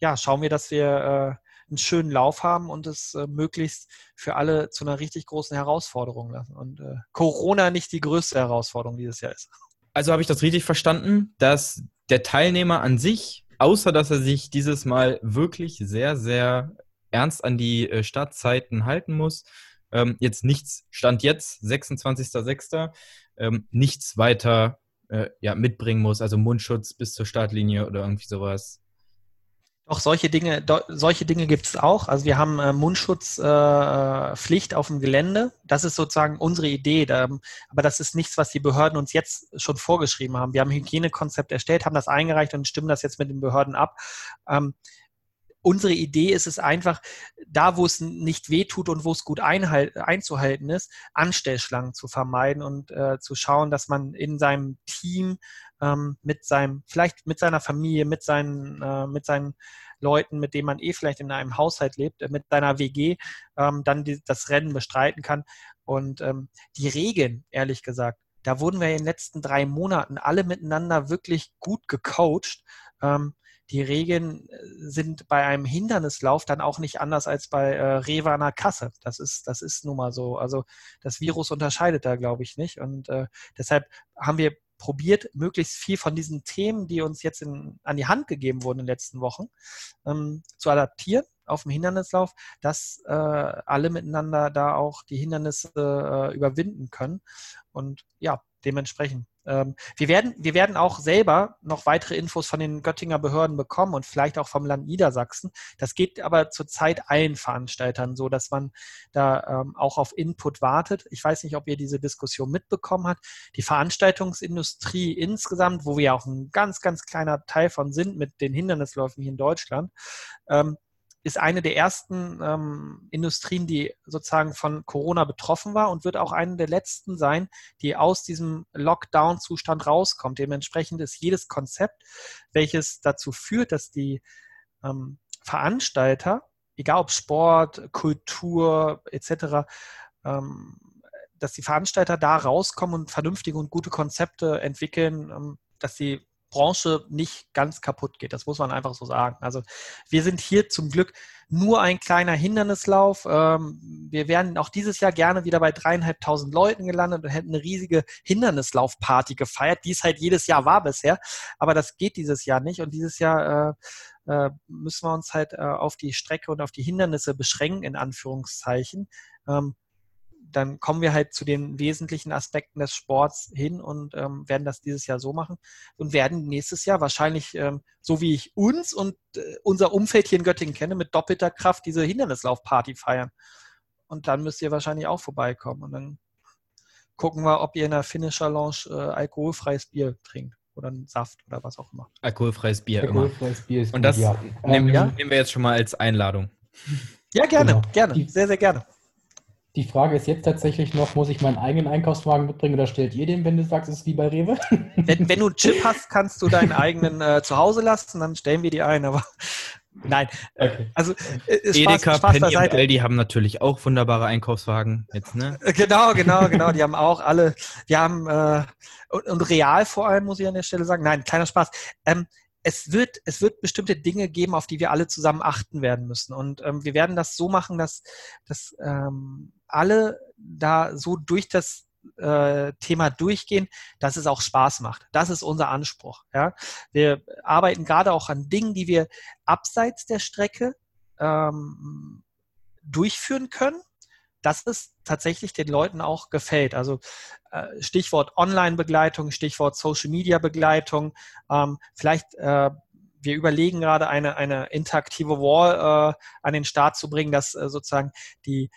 ja, schauen wir, dass wir äh, einen schönen Lauf haben und es äh, möglichst für alle zu einer richtig großen Herausforderung lassen. Und äh, Corona nicht die größte Herausforderung dieses Jahr ist. Also habe ich das richtig verstanden, dass der Teilnehmer an sich, außer dass er sich dieses Mal wirklich sehr, sehr ernst an die äh, Startzeiten halten muss, ähm, jetzt nichts, Stand jetzt, 26.06., ähm, nichts weiter äh, ja, mitbringen muss, also Mundschutz bis zur Startlinie oder irgendwie sowas. Doch, solche Dinge, solche Dinge gibt es auch. Also wir haben äh, Mundschutzpflicht äh, auf dem Gelände. Das ist sozusagen unsere Idee. Da, aber das ist nichts, was die Behörden uns jetzt schon vorgeschrieben haben. Wir haben ein Hygienekonzept erstellt, haben das eingereicht und stimmen das jetzt mit den Behörden ab. Ähm, unsere Idee ist es einfach, da wo es nicht wehtut und wo es gut einzuhalten ist, Anstellschlangen zu vermeiden und äh, zu schauen, dass man in seinem Team ähm, mit seinem, vielleicht mit seiner Familie, mit seinen, äh, mit seinen Leuten, mit denen man eh vielleicht in einem Haushalt lebt, äh, mit seiner WG, ähm, dann die, das Rennen bestreiten kann. Und ähm, die Regeln, ehrlich gesagt, da wurden wir in den letzten drei Monaten alle miteinander wirklich gut gecoacht. Ähm, die Regeln äh, sind bei einem Hindernislauf dann auch nicht anders als bei äh, Rewe an der Kasse. Das ist, das ist nun mal so. Also das Virus unterscheidet da, glaube ich, nicht. Und äh, deshalb haben wir probiert, möglichst viel von diesen Themen, die uns jetzt in, an die Hand gegeben wurden in den letzten Wochen, ähm, zu adaptieren. auf dem Hindernislauf, dass äh, alle miteinander da auch die Hindernisse äh, überwinden können. Und ja, dementsprechend. Ähm, wir, werden, wir werden auch selber noch weitere Infos von den Göttinger Behörden bekommen und vielleicht auch vom Land Niedersachsen. Das geht aber zurzeit allen Veranstaltern so, dass man da ähm, auch auf Input wartet. Ich weiß nicht, ob ihr diese Diskussion mitbekommen habt. Die Veranstaltungsindustrie insgesamt, wo wir auch ein ganz, ganz kleiner Teil von sind mit den Hindernisläufen hier in Deutschland, ähm, ist eine der ersten ähm, Industrien, die sozusagen von Corona betroffen war und wird auch eine der letzten sein, die aus diesem Lockdown-Zustand rauskommt. Dementsprechend ist jedes Konzept, welches dazu führt, dass die ähm, Veranstalter, egal ob Sport, Kultur etc., ähm, dass die Veranstalter da rauskommen und vernünftige und gute Konzepte entwickeln, ähm, dass sie Branche nicht ganz kaputt geht. Das muss man einfach so sagen. Also wir sind hier zum Glück nur ein kleiner Hindernislauf. Ähm, wir wären auch dieses Jahr gerne wieder bei dreieinhalbtausend Leuten gelandet und hätten eine riesige Hindernislaufparty gefeiert, die es halt jedes Jahr war bisher. Aber das geht dieses Jahr nicht. Und dieses Jahr äh, äh, müssen wir uns halt äh, auf die Strecke und auf die Hindernisse beschränken, in Anführungszeichen. Dann kommen wir halt zu den wesentlichen Aspekten des Sports hin und ähm, werden das dieses Jahr so machen und werden nächstes Jahr wahrscheinlich, ähm, so wie ich uns und äh, unser Umfeld hier in Göttingen kenne, mit doppelter Kraft diese Hindernislaufparty feiern. Und dann müsst ihr wahrscheinlich auch vorbeikommen und dann gucken wir, ob ihr in der Finisher Lounge äh, alkoholfreies Bier trinkt oder einen Saft oder was auch immer. Alkoholfreies Bier Alkoholfreies Bier ist immer. Und das gut, ja. nehmen, Ähm, ja? nehmen wir jetzt schon mal als Einladung. Ja, gerne, Genau. gerne, sehr, sehr gerne. Die Frage ist jetzt tatsächlich noch, muss ich meinen eigenen Einkaufswagen mitbringen oder stellt ihr den, wenn du sagst, es ist wie bei Rewe? Wenn, wenn du einen Chip hast, kannst du deinen eigenen äh, zu Hause lassen, dann stellen wir die ein, aber nein. äh, Okay. Also äh, Spaß, Edeka, Spaß Penny und. Aldi haben natürlich auch wunderbare Einkaufswagen jetzt, ne? Äh, Genau, genau, genau. Die haben auch alle, wir haben, äh, und, und real vor allem, muss ich an der Stelle sagen. Nein, kleiner Spaß. Ähm, es wird, es wird bestimmte Dinge geben, auf die wir alle zusammen achten werden müssen. Und ähm, wir werden das so machen, dass, dass ähm, alle da so durch das äh, Thema durchgehen, dass es auch Spaß macht. Das ist unser Anspruch. Ja? Wir arbeiten gerade auch an Dingen, die wir abseits der Strecke ähm, durchführen können, dass es tatsächlich den Leuten auch gefällt. Also äh, Stichwort Online-Begleitung, Stichwort Social-Media-Begleitung. Ähm, vielleicht, äh, wir überlegen gerade eine, eine interaktive Wall äh, an den Start zu bringen, dass sozusagen die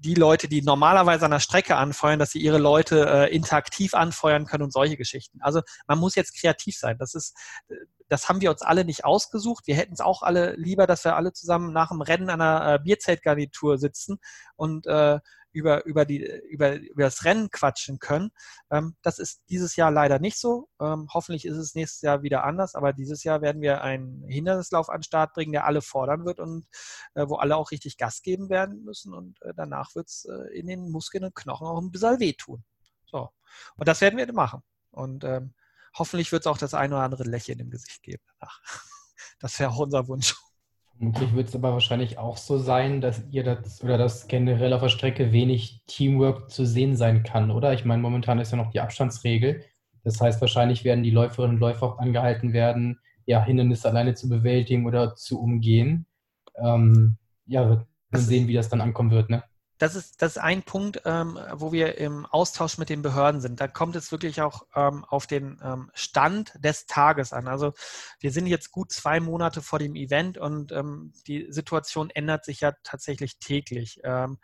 die Leute, die normalerweise an der Strecke anfeuern, dass sie ihre Leute äh, interaktiv anfeuern können und solche Geschichten. Also man muss jetzt kreativ sein. Das ist, äh, das haben wir uns alle nicht ausgesucht. Wir hätten es auch alle lieber, dass wir alle zusammen nach dem Rennen an einer äh, Bierzeltgarnitur sitzen und äh, über, über, die, über, über das Rennen quatschen können. Ähm, das ist dieses Jahr leider nicht so. Ähm, hoffentlich ist es nächstes Jahr wieder anders, aber dieses Jahr werden wir einen Hindernislauf an den Start bringen, der alle fordern wird und äh, wo alle auch richtig Gas geben werden müssen und äh, danach wird es äh, in den Muskeln und Knochen auch ein bisschen wehtun. So. Und das werden wir machen. Und ähm, hoffentlich wird es auch das ein oder andere Lächeln im Gesicht geben danach. Das wäre auch unser Wunsch. Vermutlich wird es aber wahrscheinlich auch so sein, dass ihr das oder dass generell auf der Strecke wenig Teamwork zu sehen sein kann, oder? Ich meine, momentan ist ja noch die Abstandsregel. Das heißt, wahrscheinlich werden die Läuferinnen und Läufer auch angehalten werden, ja, Hindernisse alleine zu bewältigen oder zu umgehen. Ähm, ja, wird man Das ist- sehen, wie das dann ankommen wird, ne? Das ist, das ist ein Punkt, ähm, wo wir im Austausch mit den Behörden sind. Da kommt es wirklich auch ähm, auf den ähm, Stand des Tages an. Also wir sind jetzt gut zwei Monate vor dem Event und ähm, die Situation ändert sich ja tatsächlich täglich. Ähm,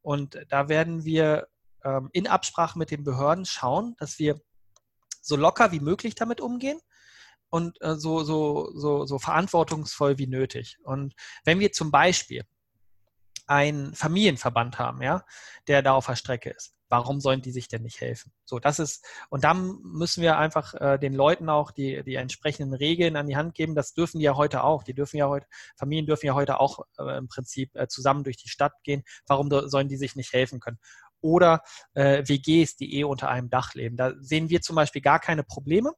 und da werden wir ähm, in Absprache mit den Behörden schauen, dass wir so locker wie möglich damit umgehen und äh, so, so, so, so verantwortungsvoll wie nötig. Und wenn wir zum Beispiel einen Familienverband haben, ja, der da auf der Strecke ist. Warum sollen die sich denn nicht helfen? So, das ist, und dann müssen wir einfach äh, den Leuten auch die, die entsprechenden Regeln an die Hand geben. Das dürfen die ja heute auch. Die dürfen ja heute, Familien dürfen ja heute auch äh, im Prinzip äh, zusammen durch die Stadt gehen. Warum sollen die sich nicht helfen können? Oder äh, WGs, die eh unter einem Dach leben. Da sehen wir zum Beispiel gar keine Probleme.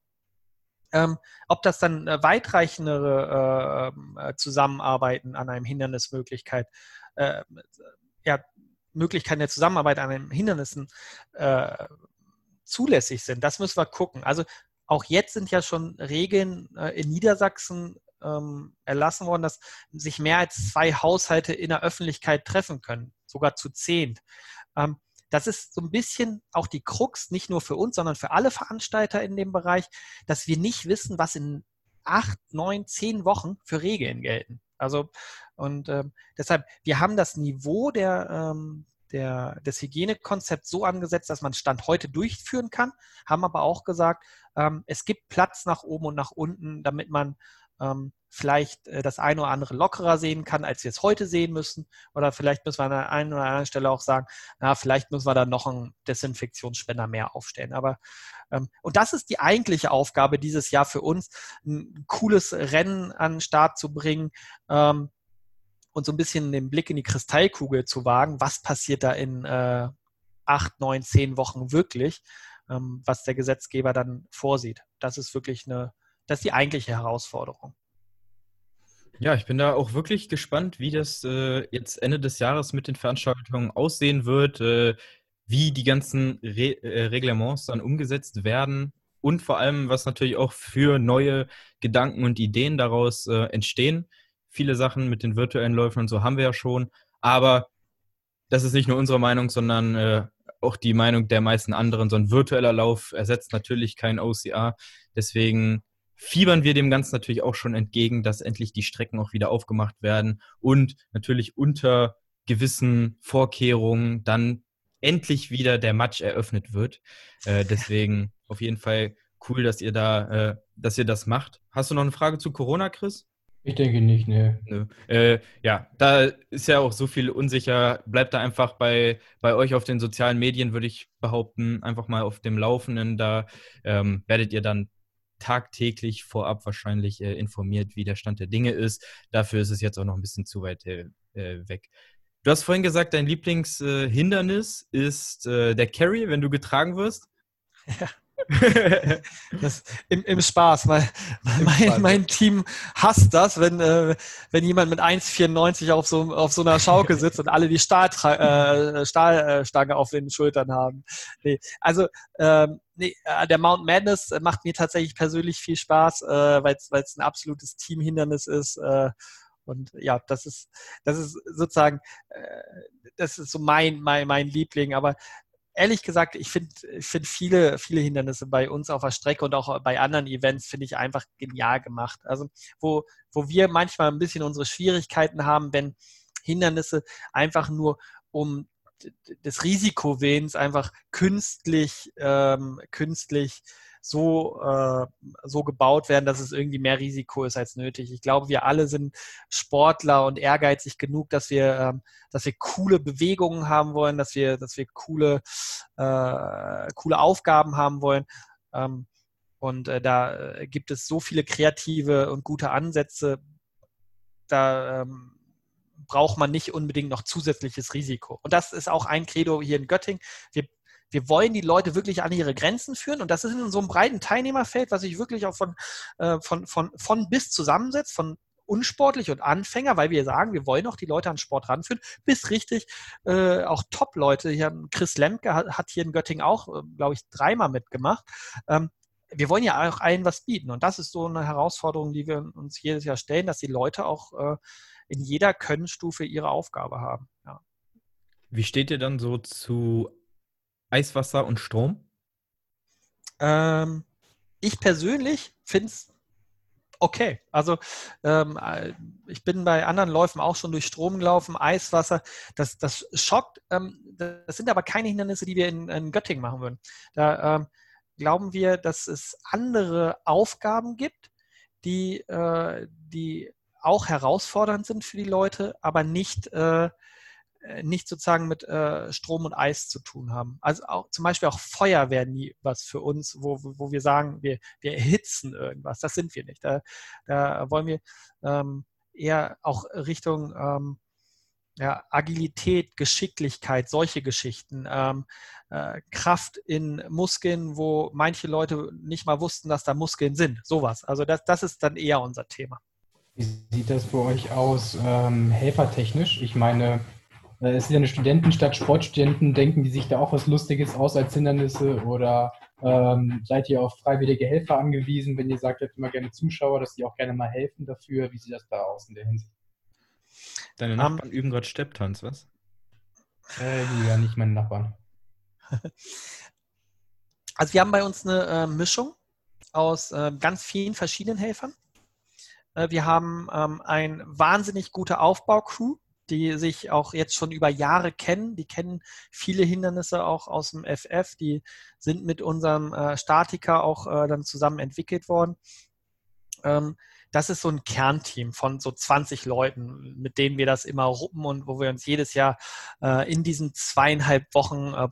Ähm, ob das dann äh, weitreichendere äh, Zusammenarbeiten an einem Hindernismöglichkeit äh, ja, Möglichkeiten der Zusammenarbeit an den Hindernissen äh, zulässig sind. Das müssen wir gucken. Also auch jetzt sind ja schon Regeln äh, in Niedersachsen ähm, erlassen worden, dass sich mehr als zwei Haushalte in der Öffentlichkeit treffen können, sogar zu zehn. Ähm, das ist so ein bisschen auch die Krux, nicht nur für uns, sondern für alle Veranstalter in dem Bereich, dass wir nicht wissen, was in acht, neun, zehn Wochen für Regeln gelten. Also, und äh, deshalb, wir haben das Niveau der, ähm, der, des Hygienekonzepts so angesetzt, dass man Stand heute durchführen kann, haben aber auch gesagt, ähm, es gibt Platz nach oben und nach unten, damit man ähm, vielleicht äh, das eine oder andere lockerer sehen kann, als wir es heute sehen müssen. Oder vielleicht müssen wir an der einen oder anderen Stelle auch sagen, na, vielleicht müssen wir da noch einen Desinfektionsspender mehr aufstellen. Aber ähm, und das ist die eigentliche Aufgabe dieses Jahr für uns, ein cooles Rennen an den Start zu bringen. Ähm, und so ein bisschen den Blick in die Kristallkugel zu wagen, was passiert da in äh, acht, neun, zehn Wochen wirklich, ähm, was der Gesetzgeber dann vorsieht. Das ist wirklich eine, das ist die eigentliche Herausforderung. Ja, ich bin da auch wirklich gespannt, wie das äh, jetzt Ende des Jahres mit den Veranstaltungen aussehen wird, äh, wie die ganzen Re äh, Reglements dann umgesetzt werden und vor allem, was natürlich auch für neue Gedanken und Ideen daraus äh, entstehen. Viele Sachen mit den virtuellen Läufen und so haben wir ja schon, aber das ist nicht nur unsere Meinung, sondern äh, auch die Meinung der meisten anderen. So ein virtueller Lauf ersetzt natürlich kein OCR. Deswegen fiebern wir dem Ganzen natürlich auch schon entgegen, dass endlich die Strecken auch wieder aufgemacht werden und natürlich unter gewissen Vorkehrungen dann endlich wieder der Match eröffnet wird. Äh, deswegen auf jeden Fall cool, dass ihr da, äh, dass ihr das macht. Hast du noch eine Frage zu Corona, Chris? Ich denke nicht, ne. Nö. Äh, ja, da ist ja auch so viel unsicher. Bleibt da einfach bei, bei euch auf den sozialen Medien, würde ich behaupten, einfach mal auf dem Laufenden. Da ähm, werdet ihr dann tagtäglich vorab wahrscheinlich äh, informiert, wie der Stand der Dinge ist. Dafür ist es jetzt auch noch ein bisschen zu weit äh, äh weg. Du hast vorhin gesagt, dein Lieblingshindernis äh, ist äh, der Carry, wenn du getragen wirst. Ja. das, im, im, Spaß, weil Im mein, Spaß. mein, Team hasst das, wenn, äh, wenn jemand mit 1,94 auf so, auf so einer Schaukel sitzt und alle die Stahlstange äh, Stahl, äh, auf den Schultern haben. Nee, also ähm, nee, äh, der Mount Madness macht mir tatsächlich persönlich viel Spaß, äh, weil es ein absolutes Teamhindernis ist. Und ja, das ist, das ist sozusagen, das ist so mein, mein, mein Liebling. Aber ehrlich gesagt, ich finde ich find viele, viele Hindernisse bei uns auf der Strecke und auch bei anderen Events finde ich einfach genial gemacht. Also wo, wo wir manchmal ein bisschen unsere Schwierigkeiten haben, wenn Hindernisse einfach nur um des Risikowehens einfach künstlich, ähm, künstlich so, äh, so gebaut werden, dass es irgendwie mehr Risiko ist als nötig. Ich glaube, wir alle sind Sportler und ehrgeizig genug, dass wir, ähm, dass wir coole Bewegungen haben wollen, dass wir, dass wir coole, äh, coole Aufgaben haben wollen. Ähm, und äh, da äh, gibt es so viele kreative und gute Ansätze. Da ähm, braucht man nicht unbedingt noch zusätzliches Risiko. Und das ist auch ein Credo hier in Göttingen. Wir wir wollen die Leute wirklich an ihre Grenzen führen und das ist in so einem breiten Teilnehmerfeld, was sich wirklich auch von, äh, von, von, von bis zusammensetzt, von unsportlich und Anfänger, weil wir sagen, wir wollen auch die Leute an Sport ranführen, bis richtig äh, auch Top-Leute. Chris Lemke hat, hat, hier in Göttingen auch, äh, glaube ich, dreimal mitgemacht. Ähm, wir wollen ja auch allen was bieten und das ist so eine Herausforderung, die wir uns jedes Jahr stellen, dass die Leute auch äh, in jeder Könnenstufe ihre Aufgabe haben. Ja. Wie steht ihr dann so zu Eiswasser und Strom? Ähm, ich persönlich finde es okay. Also ähm, äh, ich bin bei anderen Läufen auch schon durch Strom gelaufen, Eiswasser. Das, das schockt. Ähm, das sind aber keine Hindernisse, die wir in, in Göttingen machen würden. Da ähm, glauben wir, dass es andere Aufgaben gibt, die, äh, die auch herausfordernd sind für die Leute, aber nicht äh, äh, nicht sozusagen mit äh, Strom und Eis zu tun haben. Also auch zum Beispiel auch Feuer wäre nie was für uns, wo, wo wir sagen, wir, wir erhitzen irgendwas. Das sind wir nicht. Da, da wollen wir ähm, eher auch Richtung ähm, ja, Agilität, Geschicklichkeit, solche Geschichten, ähm, äh, Kraft in Muskeln, wo manche Leute nicht mal wussten, dass da Muskeln sind. Sowas. Also das, das ist dann eher unser Thema. Wie sieht das für euch aus, ähm, helfertechnisch? Ich meine, äh, es ist ja eine Studentenstadt, Sportstudenten, denken die sich da auch was Lustiges aus als Hindernisse oder Ähm, seid ihr auf freiwillige Helfer angewiesen, wenn ihr sagt, ihr habt immer gerne Zuschauer, dass die auch gerne mal helfen dafür? Wie sieht das da aus in der Hinsicht? Deine Nachbarn um, üben gerade Stepptanz, was? Äh, ja, nicht meine Nachbarn. Also wir haben bei uns eine äh, Mischung aus äh, ganz vielen verschiedenen Helfern. Äh, wir haben ähm, ein wahnsinnig gute Aufbaucrew, die sich auch jetzt schon über Jahre kennen. Die kennen viele Hindernisse auch aus dem FF. Die sind mit unserem äh, Statiker auch äh, dann zusammen entwickelt worden. Ähm, das ist so ein Kernteam von so 20 Leuten, mit denen wir das immer ruppen und wo wir uns jedes Jahr äh, in diesen zweieinhalb Wochen äh,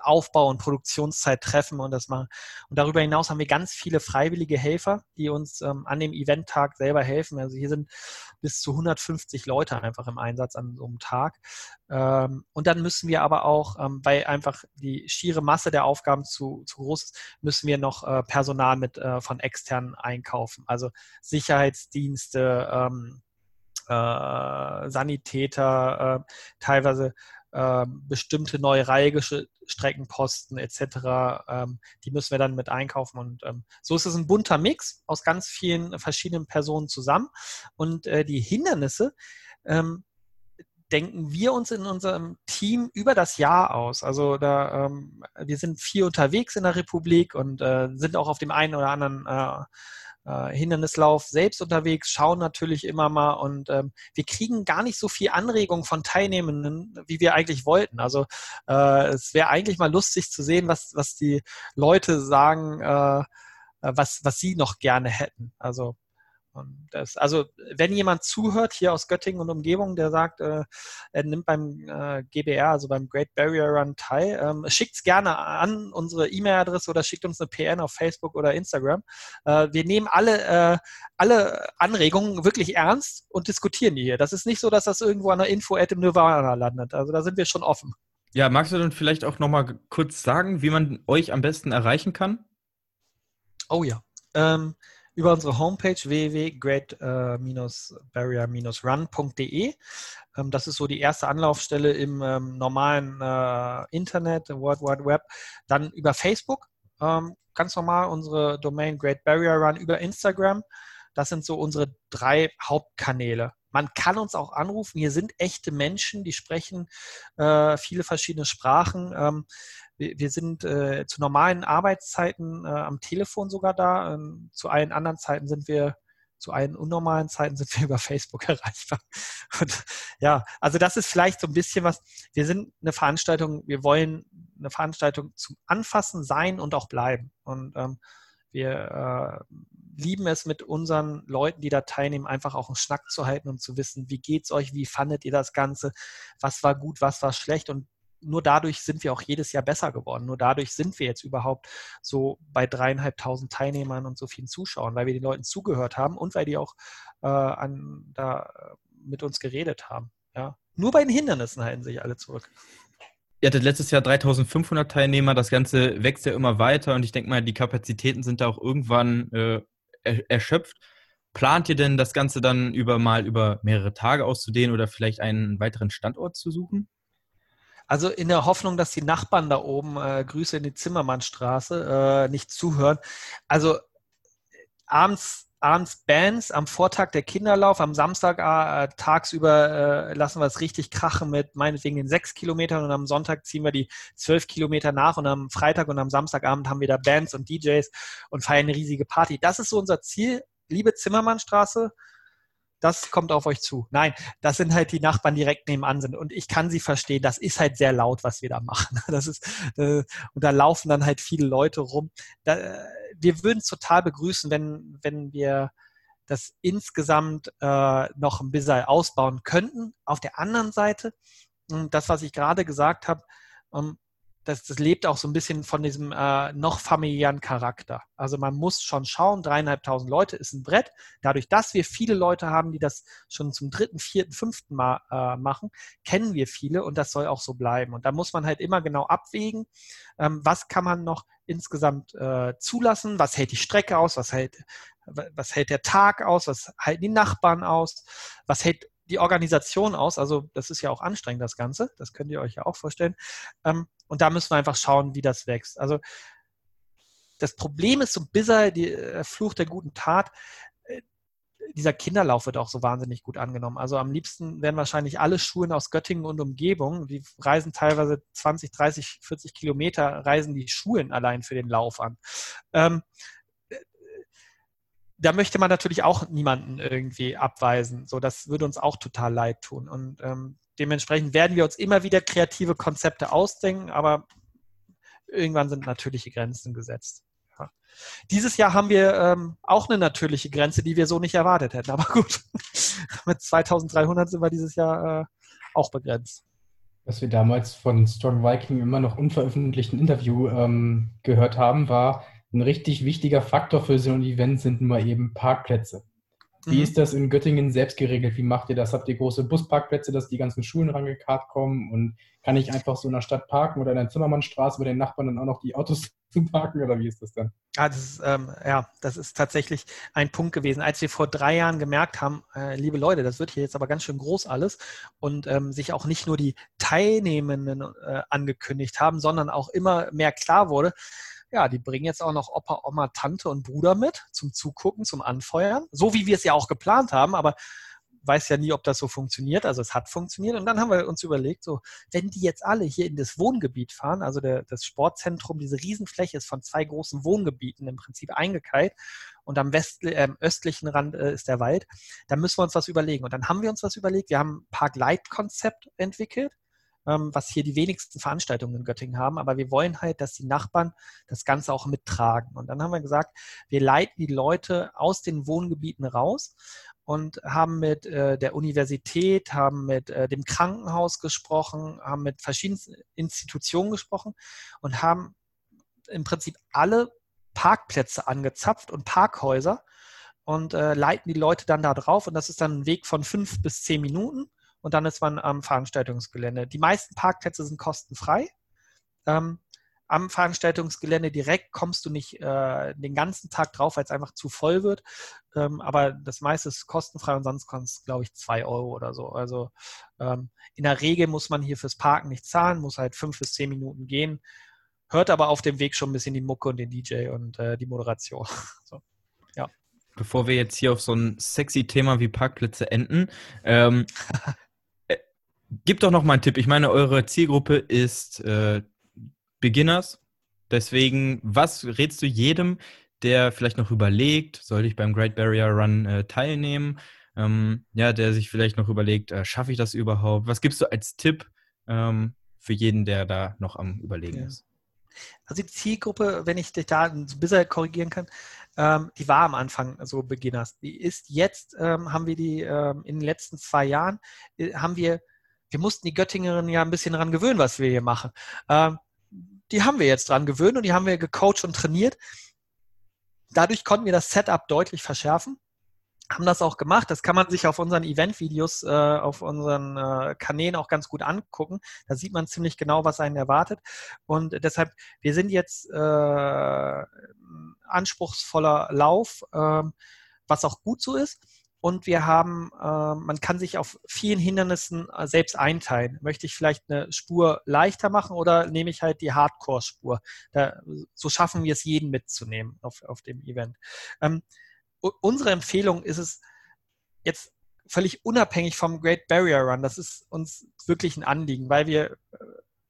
Aufbau- und Produktionszeit treffen und das machen. Und darüber hinaus haben wir ganz viele freiwillige Helfer, die uns ähm, an dem Eventtag selber helfen. Also hier sind bis zu 150 Leute einfach im Einsatz an so einem Tag. Ähm, und dann müssen wir aber auch, ähm, weil einfach die schiere Masse der Aufgaben zu, zu groß ist, müssen wir noch äh, Personal mit äh, von externen einkaufen. Also Sicherheitsdienste, ähm, äh, Sanitäter, äh, teilweise ähm, bestimmte neuralgische Streckenposten etc., ähm, die müssen wir dann mit einkaufen. Und ähm, so ist es ein bunter Mix aus ganz vielen verschiedenen Personen zusammen. Und äh, die Hindernisse ähm, denken wir uns in unserem Team über das Jahr aus. Also da, ähm, wir sind viel unterwegs in der Republik und äh, sind auch auf dem einen oder anderen äh, äh, Hindernislauf selbst unterwegs, schauen natürlich immer mal und ähm, wir kriegen gar nicht so viel Anregung von Teilnehmenden, wie wir eigentlich wollten. Also äh, es wäre eigentlich mal lustig zu sehen, was, was die Leute sagen, äh, was, was sie noch gerne hätten. Also das, also wenn jemand zuhört hier aus Göttingen und Umgebung, der sagt, äh, er nimmt beim äh, GBR, also beim Great Barrier Run teil, ähm, schickt es gerne an unsere E-Mail-Adresse oder schickt uns eine PN auf Facebook oder Instagram. Äh, wir nehmen alle, äh, alle Anregungen wirklich ernst und diskutieren die hier. Das ist nicht so, dass das irgendwo an der Info-Ad im Nirvana landet. Also da sind wir schon offen. Ja, magst du dann vielleicht auch nochmal kurz sagen, wie man euch am besten erreichen kann? Oh ja. Ähm, über unsere Homepage www.great-barrier-run.de. Ähm, das ist so die erste Anlaufstelle im ähm, normalen äh, Internet, World Wide Web. Dann über Facebook, ähm, ganz normal unsere Domain Great Barrier Run, über Instagram. Das sind so unsere drei Hauptkanäle. Man kann uns auch anrufen. Hier sind echte Menschen, die sprechen äh, viele verschiedene Sprachen. Ähm, wir, sind äh, zu normalen Arbeitszeiten äh, am Telefon sogar da. Ähm, zu allen anderen Zeiten sind wir, zu allen unnormalen Zeiten sind wir über Facebook erreichbar. Und ja, also das ist vielleicht so ein bisschen was. Wir sind eine Veranstaltung, wir wollen eine Veranstaltung zum Anfassen sein und auch bleiben. Und ähm, wir äh, lieben es mit unseren Leuten, die da teilnehmen, einfach auch einen Schnack zu halten und zu wissen, wie geht's euch, wie fandet ihr das Ganze, was war gut, was war schlecht und nur dadurch sind wir auch jedes Jahr besser geworden. Nur dadurch sind wir jetzt überhaupt so bei dreieinhalbtausend Teilnehmern und so vielen Zuschauern, weil wir den Leuten zugehört haben und weil die auch äh, an, da äh, mit uns geredet haben. Ja. Nur bei den Hindernissen halten sich alle zurück. Ihr hattet letztes Jahr 3500 Teilnehmer, das Ganze wächst ja immer weiter und ich denke mal, die Kapazitäten sind da auch irgendwann äh, erschöpft. Plant ihr denn das Ganze dann über mal über mehrere Tage auszudehnen oder vielleicht einen weiteren Standort zu suchen? Also in der Hoffnung, dass die Nachbarn da oben, äh, Grüße in die Zimmermannstraße, äh, nicht zuhören. Also abends abends Bands, am Vortag der Kinderlauf, am Samstag äh, tagsüber äh, lassen wir es richtig krachen mit meinetwegen den sechs Kilometern und am Sonntag ziehen wir die zwölf Kilometer nach und am Freitag und am Samstagabend haben wir da Bands und DJs und feiern eine riesige Party. Das ist so unser Ziel, liebe Zimmermannstraße das kommt auf euch zu. Nein, das sind halt die Nachbarn direkt nebenan sind. Und ich kann sie verstehen. Das ist halt sehr laut, was wir da machen. Das ist, äh, und da laufen dann halt viele Leute rum. Da, wir würden es total begrüßen, wenn, wenn wir das insgesamt äh, noch ein bisschen ausbauen könnten. Auf der anderen Seite, das, was ich gerade gesagt habe, ähm, das, das lebt auch so ein bisschen von diesem äh, noch familiären Charakter. Also man muss schon schauen, dreieinhalbtausend Leute ist ein Brett. Dadurch, dass wir viele Leute haben, die das schon zum dritten, vierten, fünften Mal äh, machen, kennen wir viele und das soll auch so bleiben. Und da muss man halt immer genau abwägen, ähm, was kann man noch insgesamt äh, zulassen, was hält die Strecke aus, was hält, was hält der Tag aus, was halten die Nachbarn aus, was hält die Organisation aus. Also das ist ja auch anstrengend, das Ganze. Das könnt ihr euch ja auch vorstellen. Ähm, und da müssen wir einfach schauen, wie das wächst. Also das Problem ist so bisher, der Fluch der guten Tat, äh, dieser Kinderlauf wird auch so wahnsinnig gut angenommen. Also am liebsten werden wahrscheinlich alle Schulen aus Göttingen und Umgebung, die reisen teilweise 20, 30, 40 Kilometer, reisen die Schulen allein für den Lauf an. Da möchte man natürlich auch niemanden irgendwie abweisen. So, das würde uns auch total leid tun. Und ähm, dementsprechend werden wir uns immer wieder kreative Konzepte ausdenken, aber irgendwann sind natürliche Grenzen gesetzt. Ja. Dieses Jahr haben wir ähm, auch eine natürliche Grenze, die wir so nicht erwartet hätten. Aber gut, mit 2300 sind wir dieses Jahr äh, auch begrenzt. Was wir damals von Strong Viking immer noch unveröffentlichten Interview ähm, gehört haben, war, ein richtig wichtiger Faktor für so ein Event sind nur eben Parkplätze. Wie mhm. ist das in Göttingen selbst geregelt? Wie macht ihr das? Habt ihr große Busparkplätze, dass die ganzen Schulen rangekarrt kommen? Und kann ich einfach so in der Stadt parken oder in der Zimmermannstraße bei den Nachbarn dann auch noch die Autos zu parken? Oder wie ist das dann? Ja, das ist, ähm, ja, das ist tatsächlich ein Punkt gewesen. Als wir vor drei Jahren gemerkt haben, äh, liebe Leute, das wird hier jetzt aber ganz schön groß alles und ähm, sich auch nicht nur die Teilnehmenden äh, angekündigt haben, sondern auch immer mehr klar wurde, ja, die bringen jetzt auch noch Opa, Oma, Tante und Bruder mit zum Zugucken, zum Anfeuern. So wie wir es ja auch geplant haben, aber weiß ja nie, ob das so funktioniert. Also es hat funktioniert. Und dann haben wir uns überlegt, so, wenn die jetzt alle hier in das Wohngebiet fahren, also der, das Sportzentrum, diese Riesenfläche ist von zwei großen Wohngebieten im Prinzip eingekeilt und am westli äh, östlichen Rand äh, ist der Wald, dann müssen wir uns was überlegen. Und dann haben wir uns was überlegt. Wir haben ein Park-Light-Konzept entwickelt ähm, was hier die wenigsten Veranstaltungen in Göttingen haben. Aber wir wollen halt, dass die Nachbarn das Ganze auch mittragen. Und dann haben wir gesagt, wir leiten die Leute aus den Wohngebieten raus und haben mit äh, der Universität, haben mit äh, dem Krankenhaus gesprochen, haben mit verschiedenen Institutionen gesprochen und haben im Prinzip alle Parkplätze angezapft und Parkhäuser und äh, leiten die Leute dann da drauf. Und das ist dann ein Weg von fünf bis zehn Minuten und dann ist man am Veranstaltungsgelände. Die meisten Parkplätze sind kostenfrei. Ähm, am Veranstaltungsgelände direkt kommst du nicht äh, den ganzen Tag drauf, weil es einfach zu voll wird. Ähm, aber das meiste ist kostenfrei und sonst kostet es, glaube ich, zwei Euro oder so. Also ähm, in der Regel muss man hier fürs Parken nicht zahlen, muss halt fünf bis zehn Minuten gehen. Hört aber auf dem Weg schon ein bisschen die Mucke und den DJ und äh, die Moderation. so. Ja. Bevor wir jetzt hier auf so ein sexy Thema wie Parkplätze enden, ähm, Gib doch noch mal einen Tipp. Ich meine, eure Zielgruppe ist äh, Beginners. Deswegen, was rätst du jedem, der vielleicht noch überlegt, soll ich beim Great Barrier Run äh, teilnehmen? Ähm, ja, der sich vielleicht noch überlegt, äh, schaffe ich das überhaupt? Was gibst du als Tipp ähm, für jeden, der da noch am Überlegen ja. ist? Also die Zielgruppe, wenn ich dich da ein bisschen korrigieren kann, ähm, die war am Anfang so Beginners. Die ist jetzt, ähm, haben wir die ähm, in den letzten zwei Jahren, äh, haben wir wir mussten die Göttingerinnen ja ein bisschen daran gewöhnen, was wir hier machen. Ähm, die haben wir jetzt dran gewöhnt und die haben wir gecoacht und trainiert. Dadurch konnten wir das Setup deutlich verschärfen. Haben das auch gemacht. Das kann man sich auf unseren Event-Videos, äh, auf unseren äh, Kanälen auch ganz gut angucken. Da sieht man ziemlich genau, was einen erwartet. Und deshalb, wir sind jetzt äh, anspruchsvoller Lauf, ähm, was auch gut so ist. Und wir haben, äh, man kann sich auf vielen Hindernissen äh, selbst einteilen. Möchte ich vielleicht eine Spur leichter machen oder nehme ich halt die Hardcore-Spur? so schaffen wir es, jeden mitzunehmen auf, auf dem Event. Ähm, unsere Empfehlung ist es jetzt völlig unabhängig vom Great Barrier Run. Das ist uns wirklich ein Anliegen, weil wir, äh,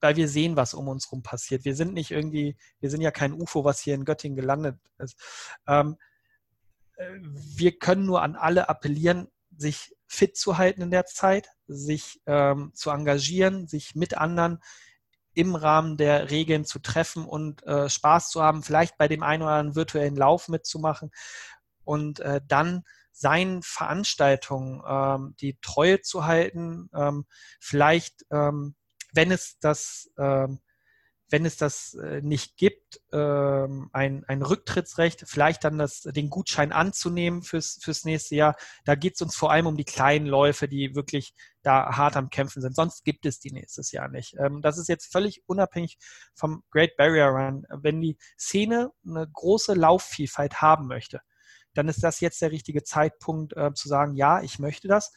weil wir sehen, was um uns herum passiert. Wir sind nicht irgendwie, wir sind ja kein UFO, was hier in Göttingen gelandet ist. Ähm, wir können nur an alle appellieren, sich fit zu halten in der Zeit, sich ähm, zu engagieren, sich mit anderen im Rahmen der Regeln zu treffen und äh, Spaß zu haben, vielleicht bei dem einen oder anderen virtuellen Lauf mitzumachen und äh, dann seinen Veranstaltungen ähm, die Treue zu halten, ähm, vielleicht, ähm, wenn es das ähm, wenn es das äh, nicht gibt, ähm, ein, ein Rücktrittsrecht, vielleicht dann das, den Gutschein anzunehmen fürs, fürs nächste Jahr. Da geht es uns vor allem um die kleinen Läufe, die wirklich da hart am Kämpfen sind. Sonst gibt es die nächstes Jahr nicht. Ähm, das ist jetzt völlig unabhängig vom Great Barrier Run. Wenn die Szene eine große Laufvielfalt haben möchte, dann ist das jetzt der richtige Zeitpunkt äh, zu sagen, ja, ich möchte das.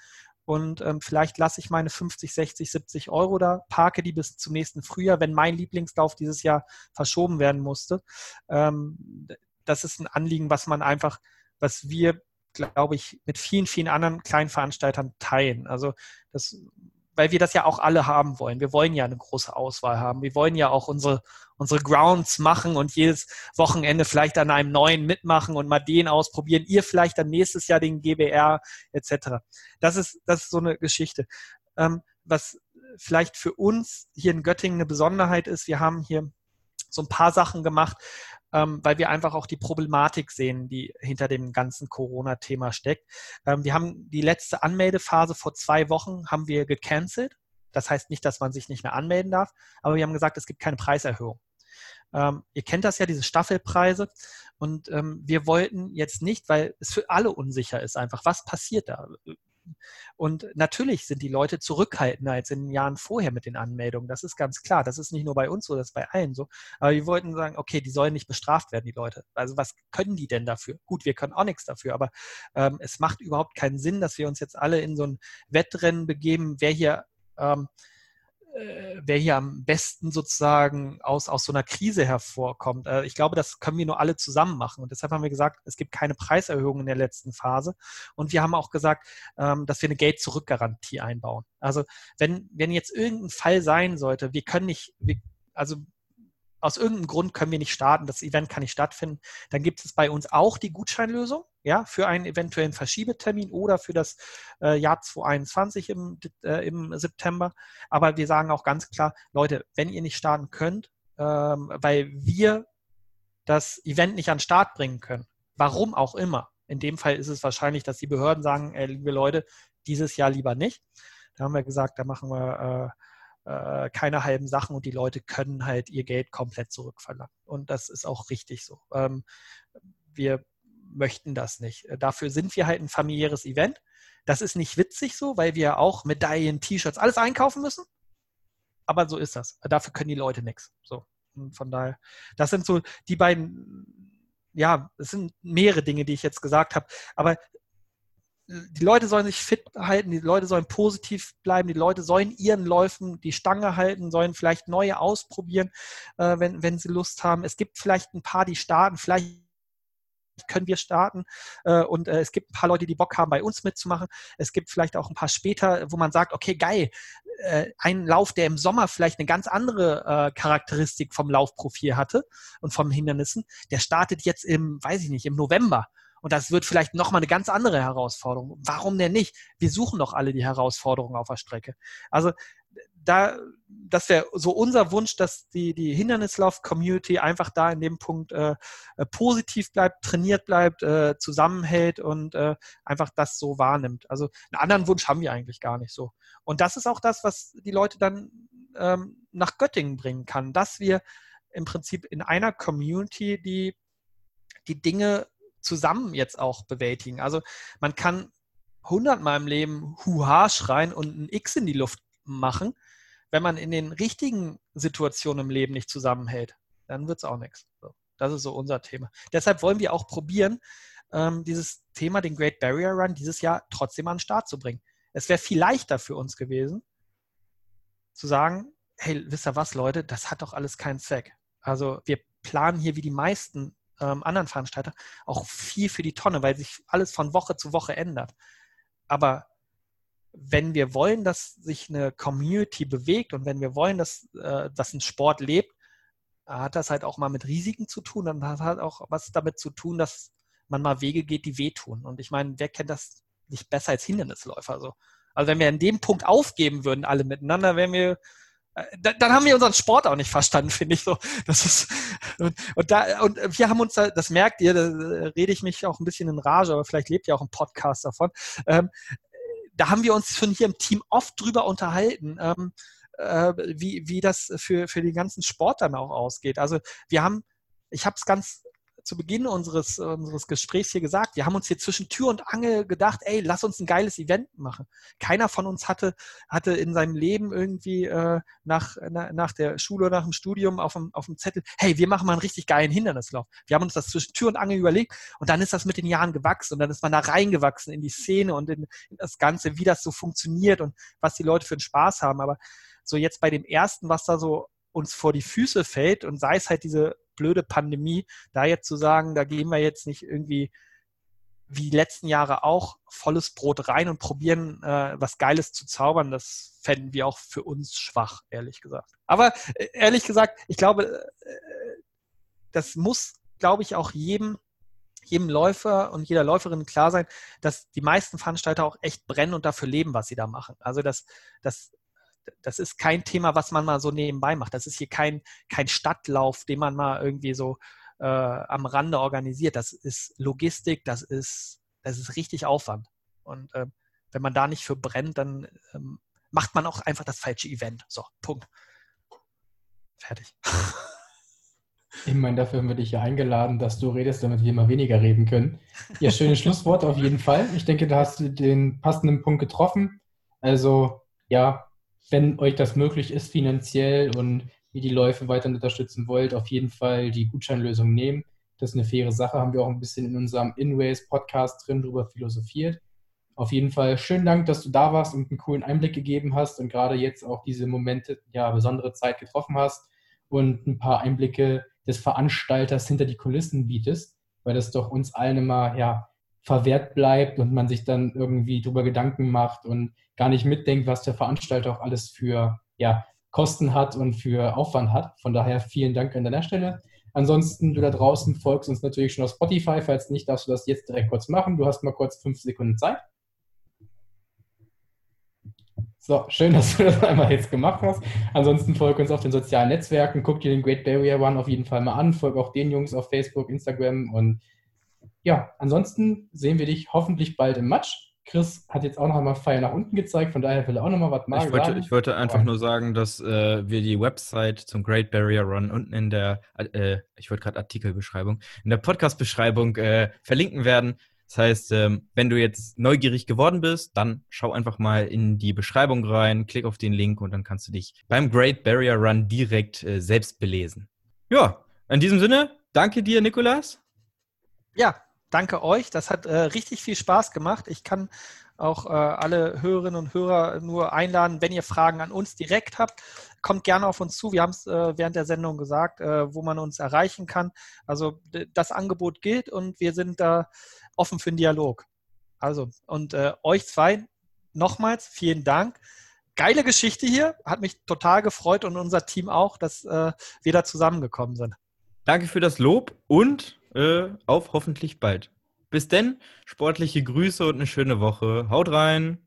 Und ähm, vielleicht lasse ich meine 50, 60, 70 Euro da, parke die bis zum nächsten Frühjahr, wenn mein Lieblingslauf dieses Jahr verschoben werden musste. Ähm, das ist ein Anliegen, was man einfach, was wir, glaube ich, mit vielen, vielen anderen kleinen Veranstaltern teilen. Also das weil wir das ja auch alle haben wollen. Wir wollen ja eine große Auswahl haben. Wir wollen ja auch unsere, unsere Grounds machen und jedes Wochenende vielleicht an einem neuen mitmachen und mal den ausprobieren. Ihr vielleicht dann nächstes Jahr den GBR etc. Das ist, das ist so eine Geschichte. Ähm, was vielleicht für uns hier in Göttingen eine Besonderheit ist, wir haben hier so ein paar Sachen gemacht, weil wir einfach auch die Problematik sehen, die hinter dem ganzen Corona-Thema steckt. Ähm, wir haben die letzte Anmeldephase vor zwei Wochen haben wir gecancelt. Das heißt nicht, dass man sich nicht mehr anmelden darf, aber wir haben gesagt, es gibt keine Preiserhöhung. Ähm, ihr kennt das ja, diese Staffelpreise. Und ähm, wir wollten jetzt nicht, weil es für alle unsicher ist, einfach, was passiert da? Und natürlich sind die Leute zurückhaltender als in den Jahren vorher mit den Anmeldungen. Das ist ganz klar. Das ist nicht nur bei uns so, das ist bei allen so. Aber wir wollten sagen, okay, die sollen nicht bestraft werden, die Leute. Also was können die denn dafür? Gut, wir können auch nichts dafür, aber ähm, es macht überhaupt keinen Sinn, dass wir uns jetzt alle in so ein Wettrennen begeben, wer hier ähm, äh, wer hier am besten sozusagen aus, aus so einer Krise hervorkommt. Äh, ich glaube, das können wir nur alle zusammen machen. Und deshalb haben wir gesagt, es gibt keine Preiserhöhung in der letzten Phase. Und wir haben auch gesagt, ähm, dass wir eine Geld-Zurück-Garantie einbauen. Also wenn, wenn jetzt irgendein Fall sein sollte, wir können nicht, wir, also aus irgendeinem Grund können wir nicht starten, das Event kann nicht stattfinden, dann gibt es bei uns auch die Gutscheinlösung, ja, für einen eventuellen Verschiebetermin oder für das äh, Jahr 2021 im, äh, im September. Aber wir sagen auch ganz klar, Leute, wenn ihr nicht starten könnt, ähm, weil wir das Event nicht an den Start bringen können, warum auch immer. In dem Fall ist es wahrscheinlich, dass die Behörden sagen, äh, liebe Leute, dieses Jahr lieber nicht. Da haben wir gesagt, da machen wir äh, keine halben Sachen und die Leute können halt ihr Geld komplett zurückverlangen. Und das ist auch richtig so. Ähm, wir möchten das nicht. Äh, dafür sind wir halt ein familiäres Event. Das ist nicht witzig so, weil wir auch Medaillen, T-Shirts, alles einkaufen müssen. Aber so ist das. Dafür können die Leute nichts. So. Von daher, das sind so die beiden, ja, es sind mehrere Dinge, die ich jetzt gesagt habe. Aber die Leute sollen sich fit halten, die Leute sollen positiv bleiben, die Leute sollen ihren Läufen die Stange halten, sollen vielleicht neue ausprobieren, äh, wenn, wenn sie Lust haben. Es gibt vielleicht ein paar, die starten, vielleicht können wir starten äh, und äh, es gibt ein paar Leute, die Bock haben, bei uns mitzumachen. Es gibt vielleicht auch ein paar später, wo man sagt, okay, geil, äh, ein Lauf, der im Sommer vielleicht eine ganz andere Charakteristik vom Laufprofil hatte und vom Hindernissen, der startet jetzt im, weiß ich nicht, im November. Und das wird vielleicht nochmal eine ganz andere Herausforderung. Warum denn nicht? Wir suchen doch alle die Herausforderungen auf der Strecke. Also da, das wäre so unser Wunsch, dass die, die Hindernislauf-Community einfach da in dem Punkt äh, äh, positiv bleibt, trainiert bleibt, äh, zusammenhält und äh, einfach das so wahrnimmt. Also einen anderen Wunsch haben wir eigentlich gar nicht so. Und das ist auch das, was die Leute dann ähm, nach Göttingen bringen kann, dass wir im Prinzip in einer Community die, die Dinge zusammen jetzt auch bewältigen. Also man kann hundertmal im Leben Huha schreien und ein X in die Luft machen. Wenn man in den richtigen Situationen im Leben nicht zusammenhält, dann wird es auch nichts. Das ist so unser Thema. Deshalb wollen wir auch probieren, ähm, dieses Thema, den Great Barrier Run, dieses Jahr trotzdem an den Start zu bringen. Es wäre viel leichter für uns gewesen, zu sagen, hey, wisst ihr was, Leute, das hat doch alles keinen Zweck. Also wir planen hier wie die meisten ähm, anderen Veranstalter auch viel für die Tonne, weil sich alles von Woche zu Woche ändert. Aber wenn wir wollen, dass sich eine Community bewegt und wenn wir wollen, dass, äh, dass ein Sport lebt, hat das halt auch mal mit Risiken zu tun. Dann hat halt auch was damit zu tun, dass man mal Wege geht, die wehtun. Und ich meine, wer kennt das nicht besser als Hindernisläufer? So. Also wenn wir in dem Punkt aufgeben würden, alle miteinander, wären wir äh, dann haben wir unseren Sport auch nicht verstanden, finde ich so. Das ist und, und, da und wir haben uns da, das merkt ihr, da rede ich mich auch ein bisschen in Rage, aber vielleicht lebt ja auch ein Podcast davon. Ähm, da haben wir uns schon hier im Team oft drüber unterhalten, ähm, äh, wie, wie das für, für den ganzen Sport dann auch ausgeht. Also wir haben, ich habe es ganz zu Beginn unseres, unseres Gesprächs hier gesagt, wir haben uns hier zwischen Tür und Angel gedacht, ey, lass uns ein geiles Event machen. Keiner von uns hatte, hatte in seinem Leben irgendwie äh, nach, na, nach der Schule nach dem Studium auf dem, auf dem Zettel, hey, wir machen mal einen richtig geilen Hindernislauf. Wir haben uns das zwischen Tür und Angel überlegt und dann ist das mit den Jahren gewachsen und dann ist man da reingewachsen in die Szene und in, in das Ganze, wie das so funktioniert und was die Leute für einen Spaß haben. Aber so jetzt bei dem ersten, was da so uns vor die Füße fällt und sei es halt diese blöde Pandemie, da jetzt zu sagen, da gehen wir jetzt nicht irgendwie wie die letzten Jahre auch volles Brot rein und probieren, äh, was Geiles zu zaubern, das fänden wir auch für uns schwach, ehrlich gesagt. Aber äh, ehrlich gesagt, ich glaube, äh, das muss, glaube ich, auch jedem, jedem Läufer und jeder Läuferin klar sein, dass die meisten Veranstalter auch echt brennen und dafür leben, was sie da machen. Also das, das das ist kein Thema, was man mal so nebenbei macht. Das ist hier kein, kein Stadtlauf, den man mal irgendwie so äh, am Rande organisiert. Das ist Logistik, das ist, das ist richtig Aufwand. Und äh, wenn man da nicht für brennt, dann ähm, macht man auch einfach das falsche Event. So, Punkt. Fertig. Ich meine, dafür haben wir dich ja eingeladen, dass du redest, damit wir immer weniger reden können. Ja, schönes Schlusswort auf jeden Fall. Ich denke, da hast du den passenden Punkt getroffen. Also, ja, wenn euch das möglich ist finanziell und ihr die Läufe weiter unterstützen wollt, auf jeden Fall die Gutscheinlösung nehmen. Das ist eine faire Sache, haben wir auch ein bisschen in unserem InWays Podcast drin drüber philosophiert. Auf jeden Fall schönen Dank, dass du da warst und einen coolen Einblick gegeben hast und gerade jetzt auch diese Momente, ja, besondere Zeit getroffen hast und ein paar Einblicke des Veranstalters hinter die Kulissen bietest, weil das doch uns allen immer, ja, verwehrt bleibt und man sich dann irgendwie drüber Gedanken macht und gar nicht mitdenkt, was der Veranstalter auch alles für ja, Kosten hat und für Aufwand hat. Von daher vielen Dank an deiner Stelle. Ansonsten, du da draußen folgst uns natürlich schon auf Spotify. Falls nicht, darfst du das jetzt direkt kurz machen. Du hast mal kurz fünf Sekunden Zeit. So, schön, dass du das einmal jetzt gemacht hast. Ansonsten folg uns auf den sozialen Netzwerken. Guck dir den Great Barrier One auf jeden Fall mal an. Folg auch den Jungs auf Facebook, Instagram und ja, ansonsten sehen wir dich hoffentlich bald im Match. Chris hat jetzt auch noch einmal Pfeil nach unten gezeigt, von daher will er auch noch mal was machen. Ich wollte, ich wollte einfach nur sagen, dass äh, wir die Website zum Great Barrier Run unten in der, äh, ich wollte gerade Artikelbeschreibung, in der Podcast-Beschreibung äh, verlinken werden. Das heißt, ähm, wenn du jetzt neugierig geworden bist, dann schau einfach mal in die Beschreibung rein, klick auf den Link und dann kannst du dich beim Great Barrier Run direkt äh, selbst belesen. Ja, in diesem Sinne, danke dir, Nikolas. Ja, danke euch. Das hat äh, richtig viel Spaß gemacht. Ich kann auch äh, alle Hörerinnen und Hörer nur einladen, wenn ihr Fragen an uns direkt habt, kommt gerne auf uns zu. Wir haben es äh, während der Sendung gesagt, äh, wo man uns erreichen kann. Also das Angebot gilt und wir sind da offen für den Dialog. Also und äh, euch zwei nochmals vielen Dank. Geile Geschichte hier, hat mich total gefreut und unser Team auch, dass äh, wir da zusammengekommen sind. Danke für das Lob und äh, auf hoffentlich bald. Bis denn, sportliche Grüße und eine schöne Woche. Haut rein!